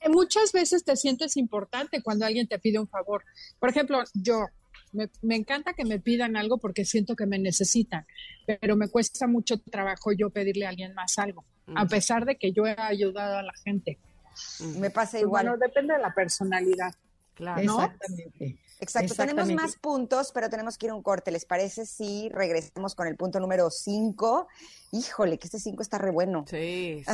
[SPEAKER 6] eh, muchas veces te sientes importante cuando alguien te pide un favor. Por ejemplo, yo me, encanta que me pidan algo porque siento que me necesitan, pero me cuesta mucho trabajo yo pedirle a alguien más algo, a pesar de que yo he ayudado a la gente.
[SPEAKER 2] Me pasa pues igual.
[SPEAKER 6] Bueno, depende de la personalidad.
[SPEAKER 2] Claro. Exactamente. Exacto, tenemos más puntos, pero tenemos que ir a un corte. ¿Les parece si regresamos con el punto número 5? Híjole, que este 5 está re bueno.
[SPEAKER 3] Sí.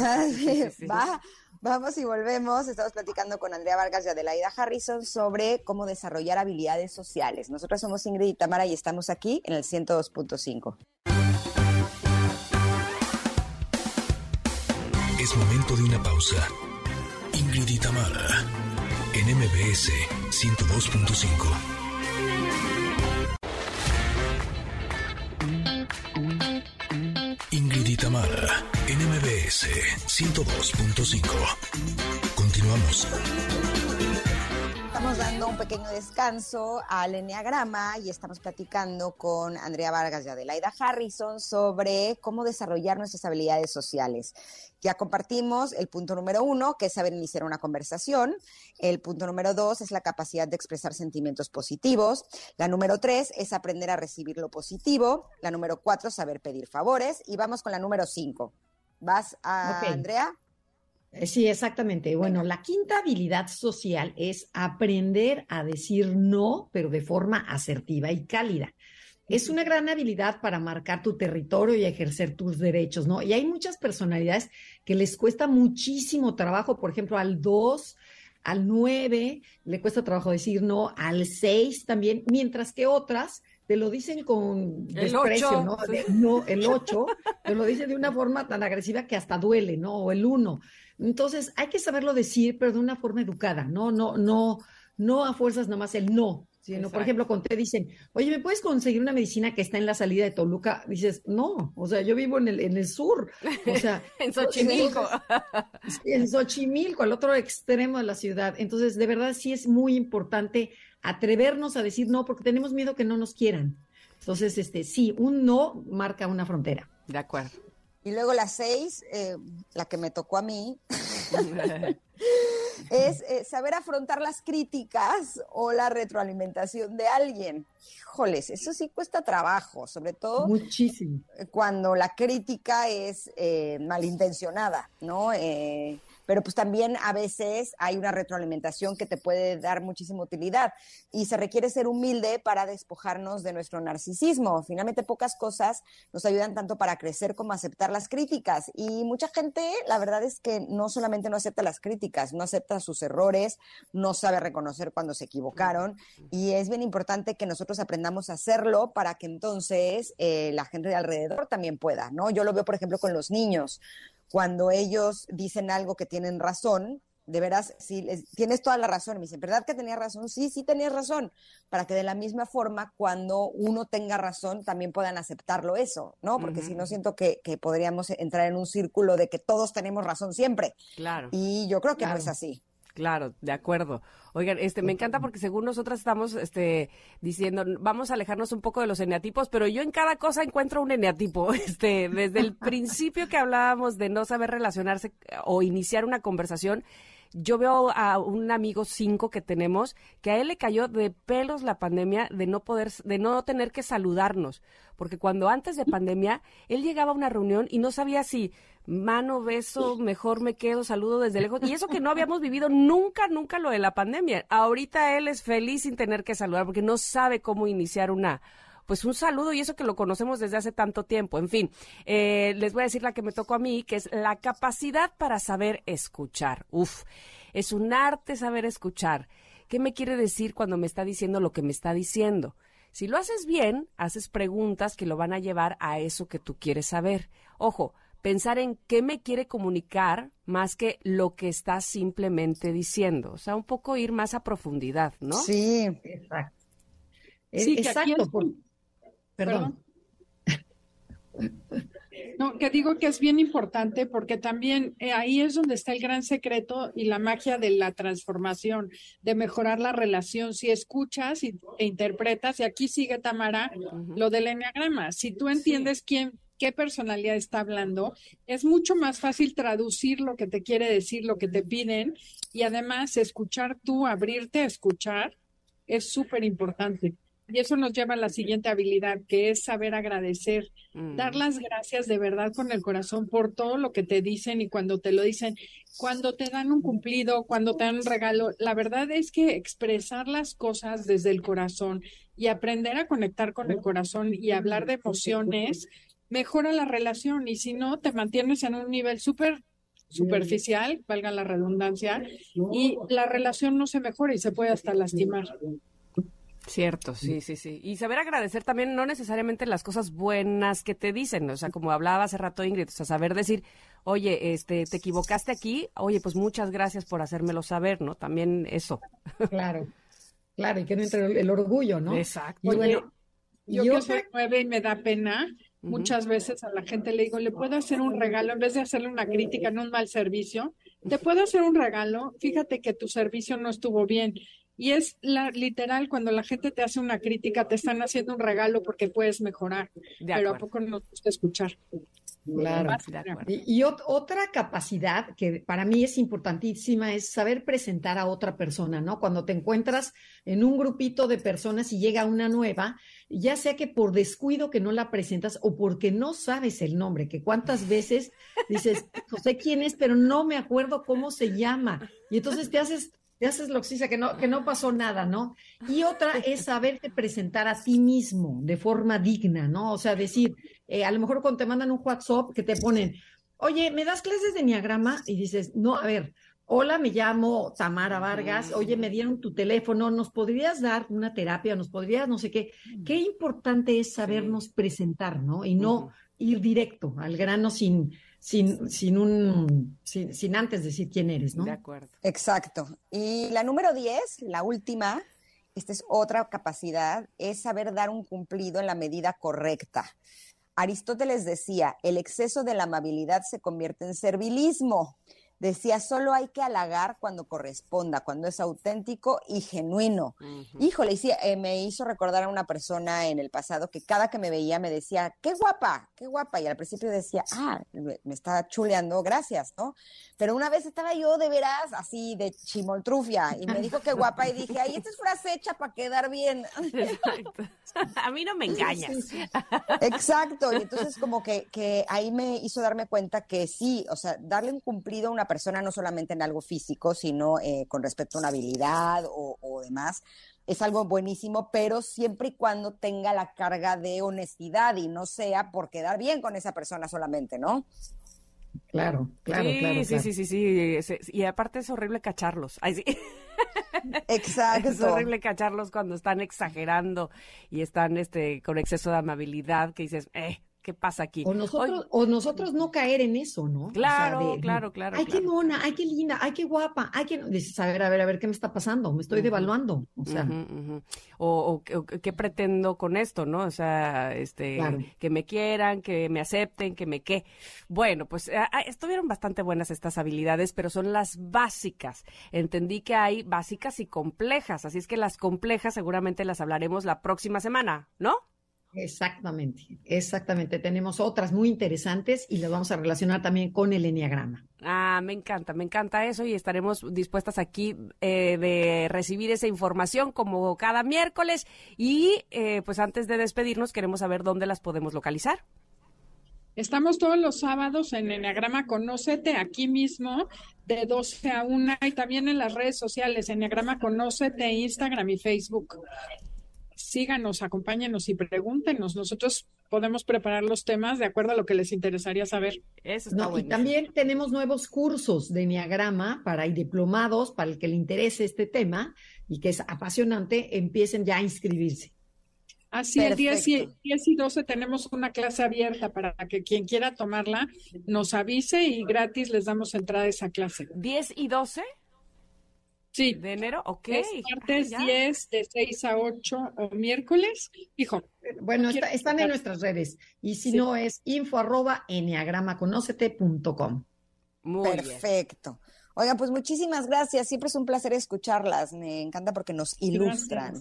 [SPEAKER 2] Va, vamos y volvemos. Estamos platicando con Andrea Vargas y Adelaida Harrison sobre cómo desarrollar habilidades sociales. Nosotros somos Ingrid y Tamara y estamos aquí en el 102.5.
[SPEAKER 1] Es momento de una pausa. Ingrid y Tamara en MBS 102.5. Ingrid y Tamara, NMBS 102.5. Continuamos.
[SPEAKER 2] Estamos dando un pequeño descanso al Enneagrama y estamos platicando con Andrea Vargas y Adelaida Harrison sobre cómo desarrollar nuestras habilidades sociales. Ya compartimos el punto número uno, que es saber iniciar una conversación. El punto número dos es la capacidad de expresar sentimientos positivos. La número tres es aprender a recibir lo positivo. La número cuatro, saber pedir favores. Y vamos con la número cinco. ¿Vas a Andrea?
[SPEAKER 5] Eh, sí, exactamente. Bueno, la quinta habilidad social es aprender a decir no, pero de forma asertiva y cálida es una gran habilidad para marcar tu territorio y ejercer tus derechos, ¿no? Y hay muchas personalidades que les cuesta muchísimo trabajo, por ejemplo, al 2, al 9 le cuesta trabajo decir no, al 6 también, mientras que otras te lo dicen con desprecio, ¿no? no, el 8 te lo dicen de una forma tan agresiva que hasta duele, ¿no? O el 1. Entonces, hay que saberlo decir, pero de una forma educada, ¿no? No, no, no a fuerzas nomás el no, por ejemplo, cuando te dicen, oye, ¿me puedes conseguir una medicina que está en la salida de Toluca? Dices, no, o sea, yo vivo en el, en el sur, o sea.
[SPEAKER 3] en Xochimilco.
[SPEAKER 5] en Xochimilco, al otro extremo de la ciudad. Entonces, de verdad, sí es muy importante atrevernos a decir no, porque tenemos miedo que no nos quieran. Entonces, este, sí, un no marca una frontera.
[SPEAKER 3] De acuerdo.
[SPEAKER 2] Y luego la seis, eh, la que me tocó a mí. es eh, saber afrontar las críticas o la retroalimentación de alguien. Híjoles, eso sí cuesta trabajo, sobre todo.
[SPEAKER 5] Muchísimo.
[SPEAKER 2] Cuando la crítica es eh, malintencionada, ¿no? Pero pues también a veces hay una retroalimentación que te puede dar muchísima utilidad y se requiere ser humilde para despojarnos de nuestro narcisismo. Finalmente pocas cosas nos ayudan tanto para crecer como aceptar las críticas y mucha gente la verdad es que no solamente no acepta las críticas, no acepta sus errores, no sabe reconocer cuando se equivocaron y es bien importante que nosotros aprendamos a hacerlo para que entonces eh, la gente de alrededor también pueda, ¿no? Yo lo veo por ejemplo con los niños cuando ellos dicen algo que tienen razón, de veras, sí, tienes toda la razón. Me dicen, ¿verdad que tenía razón? Sí, sí tenías razón. Para que de la misma forma, cuando uno tenga razón, también puedan aceptarlo eso, ¿no? Porque si no, siento que, podríamos entrar en un círculo de que todos tenemos razón siempre.
[SPEAKER 3] Claro.
[SPEAKER 2] Y yo creo que no es así.
[SPEAKER 3] Claro, de acuerdo. Oigan, este, me encanta porque según nosotras estamos, este, diciendo, vamos a alejarnos un poco de los eneatipos, pero yo en cada cosa encuentro un eneatipo. Este, desde el principio que hablábamos de no saber relacionarse o iniciar una conversación, yo veo a un amigo cinco que tenemos que a él le cayó de pelos la pandemia de no poder, de no tener que saludarnos, porque cuando antes de pandemia él llegaba a una reunión y no sabía si mano, beso, mejor me quedo, saludo desde lejos. Y eso que no habíamos vivido nunca, nunca lo de la pandemia. Ahorita él es feliz sin tener que saludar porque no sabe cómo iniciar una, pues un saludo y eso que lo conocemos desde hace tanto tiempo. En fin, eh, les voy a decir la que me tocó a mí, que es la capacidad para saber escuchar. Uf, es un arte saber escuchar. ¿Qué me quiere decir cuando me está diciendo lo que me está diciendo? Si lo haces bien, haces preguntas que lo van a llevar a eso que tú quieres saber. Ojo, pensar en qué me quiere comunicar más que lo que está simplemente diciendo. O sea, un poco ir más a profundidad, ¿no?
[SPEAKER 5] Sí, exacto. Sí, exacto.
[SPEAKER 6] Perdón. No, que digo que es bien importante porque también eh, ahí es donde está el gran secreto y la magia de la transformación, de mejorar la relación. Si escuchas y, e interpretas, y aquí sigue Tamara, lo del enneagrama. Si tú entiendes quién, qué personalidad está hablando, es mucho más fácil traducir lo que te quiere decir, lo que te piden, y además escuchar tú, abrirte a escuchar, es súper importante. Y eso nos lleva a la siguiente habilidad, que es saber agradecer, mm. dar las gracias de verdad con el corazón por todo lo que te dicen y cuando te lo dicen, cuando te dan un cumplido, cuando te dan un regalo. La verdad es que expresar las cosas desde el corazón y aprender a conectar con el corazón y hablar de emociones mejora la relación y si no, te mantienes en un nivel súper superficial, valga la redundancia, y la relación no se mejora y se puede hasta lastimar.
[SPEAKER 3] Cierto, sí, sí, sí. Y saber agradecer también no necesariamente las cosas buenas que te dicen, o sea, como hablaba hace rato Ingrid, o sea, saber decir, oye, este, te equivocaste aquí, oye, pues muchas gracias por hacérmelo saber, ¿no? También eso.
[SPEAKER 5] Claro, claro, y que no entre el, orgullo, ¿no?
[SPEAKER 3] Exacto.
[SPEAKER 6] Y bueno, yo, yo que soy nueve y me da pena, muchas veces a la gente le digo, ¿le puedo hacer un regalo en vez de hacerle una crítica en un mal servicio? ¿Te puedo hacer un regalo? Fíjate que tu servicio no estuvo bien y es la, literal, cuando la gente te hace una crítica, te están haciendo un regalo porque puedes mejorar, pero a poco nos gusta escuchar.
[SPEAKER 5] Claro. Y, otra capacidad que para mí es importantísima es saber presentar a otra persona, ¿no? Cuando te encuentras en un grupito de personas y llega una nueva, ya sea que por descuido que no la presentas o porque no sabes el nombre, que cuántas veces dices, no sé quién es, pero no me acuerdo cómo se llama. Y entonces te haces te haces loxiza, que no, que no pasó nada, ¿no? Y otra es saberte presentar a ti mismo de forma digna, ¿no? O sea, decir, eh, a lo mejor cuando te mandan un WhatsApp que te ponen, oye, ¿me das clases de Enneagrama? Y dices, no, a ver, hola, me llamo Tamara Vargas, oye, me dieron tu teléfono, ¿nos podrías dar una terapia? ¿Nos podrías, no sé qué? Qué importante es sabernos presentar, ¿no? Y no ir directo al grano sin sin, sin un, sin, antes decir quién eres, ¿no?
[SPEAKER 3] De acuerdo.
[SPEAKER 2] Exacto. Y la número 10, la última, esta es otra capacidad, es saber dar un cumplido en la medida correcta. Aristóteles decía, el exceso de la amabilidad se convierte en servilismo. Decía, solo hay que halagar cuando corresponda, cuando es auténtico y genuino. Híjole, sí, eh, me hizo recordar a una persona en el pasado que cada que me veía me decía, qué guapa, qué guapa. Y al principio decía, ah, me, está chuleando, gracias, ¿no? Pero una vez estaba yo de veras así de chimoltrufia y me dijo qué guapa y dije, ay, esta es frase hecha para quedar bien.
[SPEAKER 3] A mí no me engañas.
[SPEAKER 2] Exacto. Y entonces como que, que ahí me hizo darme cuenta que sí, o sea, darle un cumplido a una persona persona no solamente en algo físico, sino eh, con respecto a una habilidad o, demás. Es algo buenísimo, pero siempre y cuando tenga la carga de honestidad y no sea por quedar bien con esa persona solamente, ¿no?
[SPEAKER 5] Claro, claro, claro,
[SPEAKER 3] sí, sí, sí, sí, Y aparte es horrible cacharlos. Ay, sí.
[SPEAKER 2] Exacto.
[SPEAKER 3] Es horrible cacharlos cuando están exagerando y están este con exceso de amabilidad que dices, eh, ¿qué pasa aquí?
[SPEAKER 5] O nosotros, o nosotros no caer en eso, ¿no?
[SPEAKER 3] Claro, claro, claro.
[SPEAKER 5] Ay, qué mona, ay, qué linda, ay, qué guapa, ay, qué... Dices, a ver, a ver, a ver, ¿qué me está pasando? Me estoy devaluando, o sea.
[SPEAKER 3] o, qué pretendo con esto, ¿no? O sea, este, que me quieran, que me acepten, que me qué. Bueno, pues estuvieron bastante buenas estas habilidades, pero son las básicas. Entendí que hay básicas y complejas, así es que las complejas seguramente las hablaremos la próxima semana, ¿no?
[SPEAKER 5] Exactamente, exactamente. Tenemos otras muy interesantes y las vamos a relacionar también con el enneagrama.
[SPEAKER 3] Ah, me encanta, me encanta eso y estaremos dispuestas aquí eh, de recibir esa información como cada miércoles y eh, pues antes de despedirnos queremos saber dónde las podemos localizar.
[SPEAKER 6] Estamos todos los sábados en Enneagrama Conócete, aquí mismo, de 12 a 1, y también en las redes sociales, Enneagrama Conócete, Instagram y Facebook. Síganos, acompáñenos y pregúntenos. Nosotros podemos preparar los temas de acuerdo a lo que les interesaría saber.
[SPEAKER 5] Eso está Y también tenemos nuevos cursos de Enneagrama para y diplomados para el que le interese este tema y que es apasionante, empiecen ya a inscribirse.
[SPEAKER 6] Así, el 10 y, 10 y 12 tenemos una clase abierta para que quien quiera tomarla nos avise y gratis les damos entrada a esa clase.
[SPEAKER 3] ¿10 y 12?
[SPEAKER 6] Sí.
[SPEAKER 3] ¿De enero? Ok.
[SPEAKER 6] Es martes 10 de 6 a 8 o miércoles. Hijo.
[SPEAKER 5] Bueno, están en nuestras redes. Y si no, es info arroba
[SPEAKER 2] Muy Perfecto. Oigan, pues muchísimas gracias. Siempre es un placer escucharlas. Me encanta porque nos ilustran.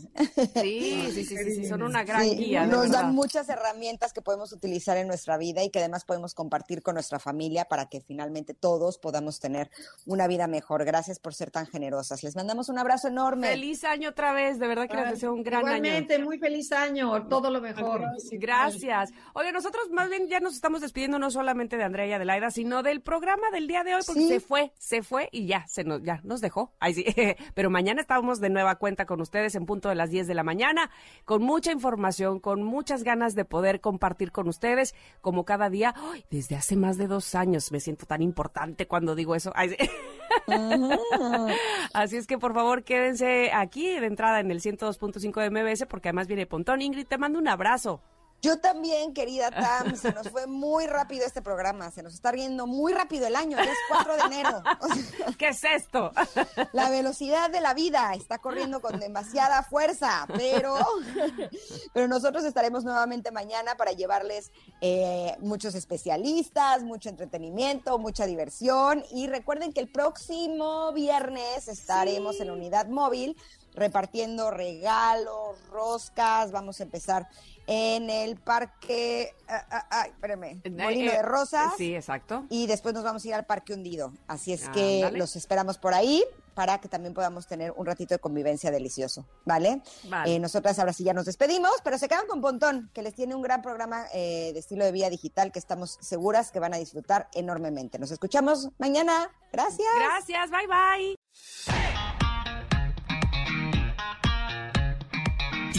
[SPEAKER 3] Sí, sí, sí, sí, son una gran guía.
[SPEAKER 2] Nos dan muchas herramientas que podemos utilizar en nuestra vida y que además podemos compartir con nuestra familia para que finalmente todos podamos tener una vida mejor. Gracias por ser tan generosas. Les mandamos un abrazo enorme.
[SPEAKER 3] Feliz año otra vez. De verdad que les deseo un gran
[SPEAKER 5] año. Igualmente, muy feliz año. Todo lo mejor.
[SPEAKER 3] Gracias. Oye, nosotros más bien ya nos estamos despidiendo no solamente de Andrea y Adelaida, sino del programa del día de hoy porque se fue, se fue y ya, se nos, ya nos dejó. Ahí sí. Pero mañana estamos de nueva cuenta con ustedes en punto de las 10 de la mañana, con mucha información, con muchas ganas de poder compartir con ustedes, como cada día. desde hace más de dos años me siento tan importante cuando digo eso. Así es que por favor quédense aquí de entrada en el 102.5 de MBS porque además viene Pontón. Ingrid, te mando un abrazo.
[SPEAKER 2] Yo también, querida Tam, se nos fue muy rápido este programa, se nos está riendo muy rápido el año, ya es 4 de enero.
[SPEAKER 3] ¿Qué es esto?
[SPEAKER 2] La velocidad de la vida está corriendo con demasiada fuerza, pero, pero nosotros estaremos nuevamente mañana para llevarles eh, muchos especialistas, mucho entretenimiento, mucha diversión y recuerden que el próximo viernes estaremos en la unidad móvil repartiendo regalos, roscas, vamos a empezar en el parque, ah, ah, ay, espérame, Molino de Rosas.
[SPEAKER 3] Sí, exacto.
[SPEAKER 2] Y después nos vamos a ir al parque hundido. Así es que los esperamos por ahí para que también podamos tener un ratito de convivencia delicioso, ¿vale? Eh, nosotras ahora sí ya nos despedimos, pero se quedan con Pontón, que les tiene un gran programa eh, de estilo de vida digital que estamos seguras que van a disfrutar enormemente. Nos escuchamos mañana. Gracias.
[SPEAKER 3] Gracias, bye bye.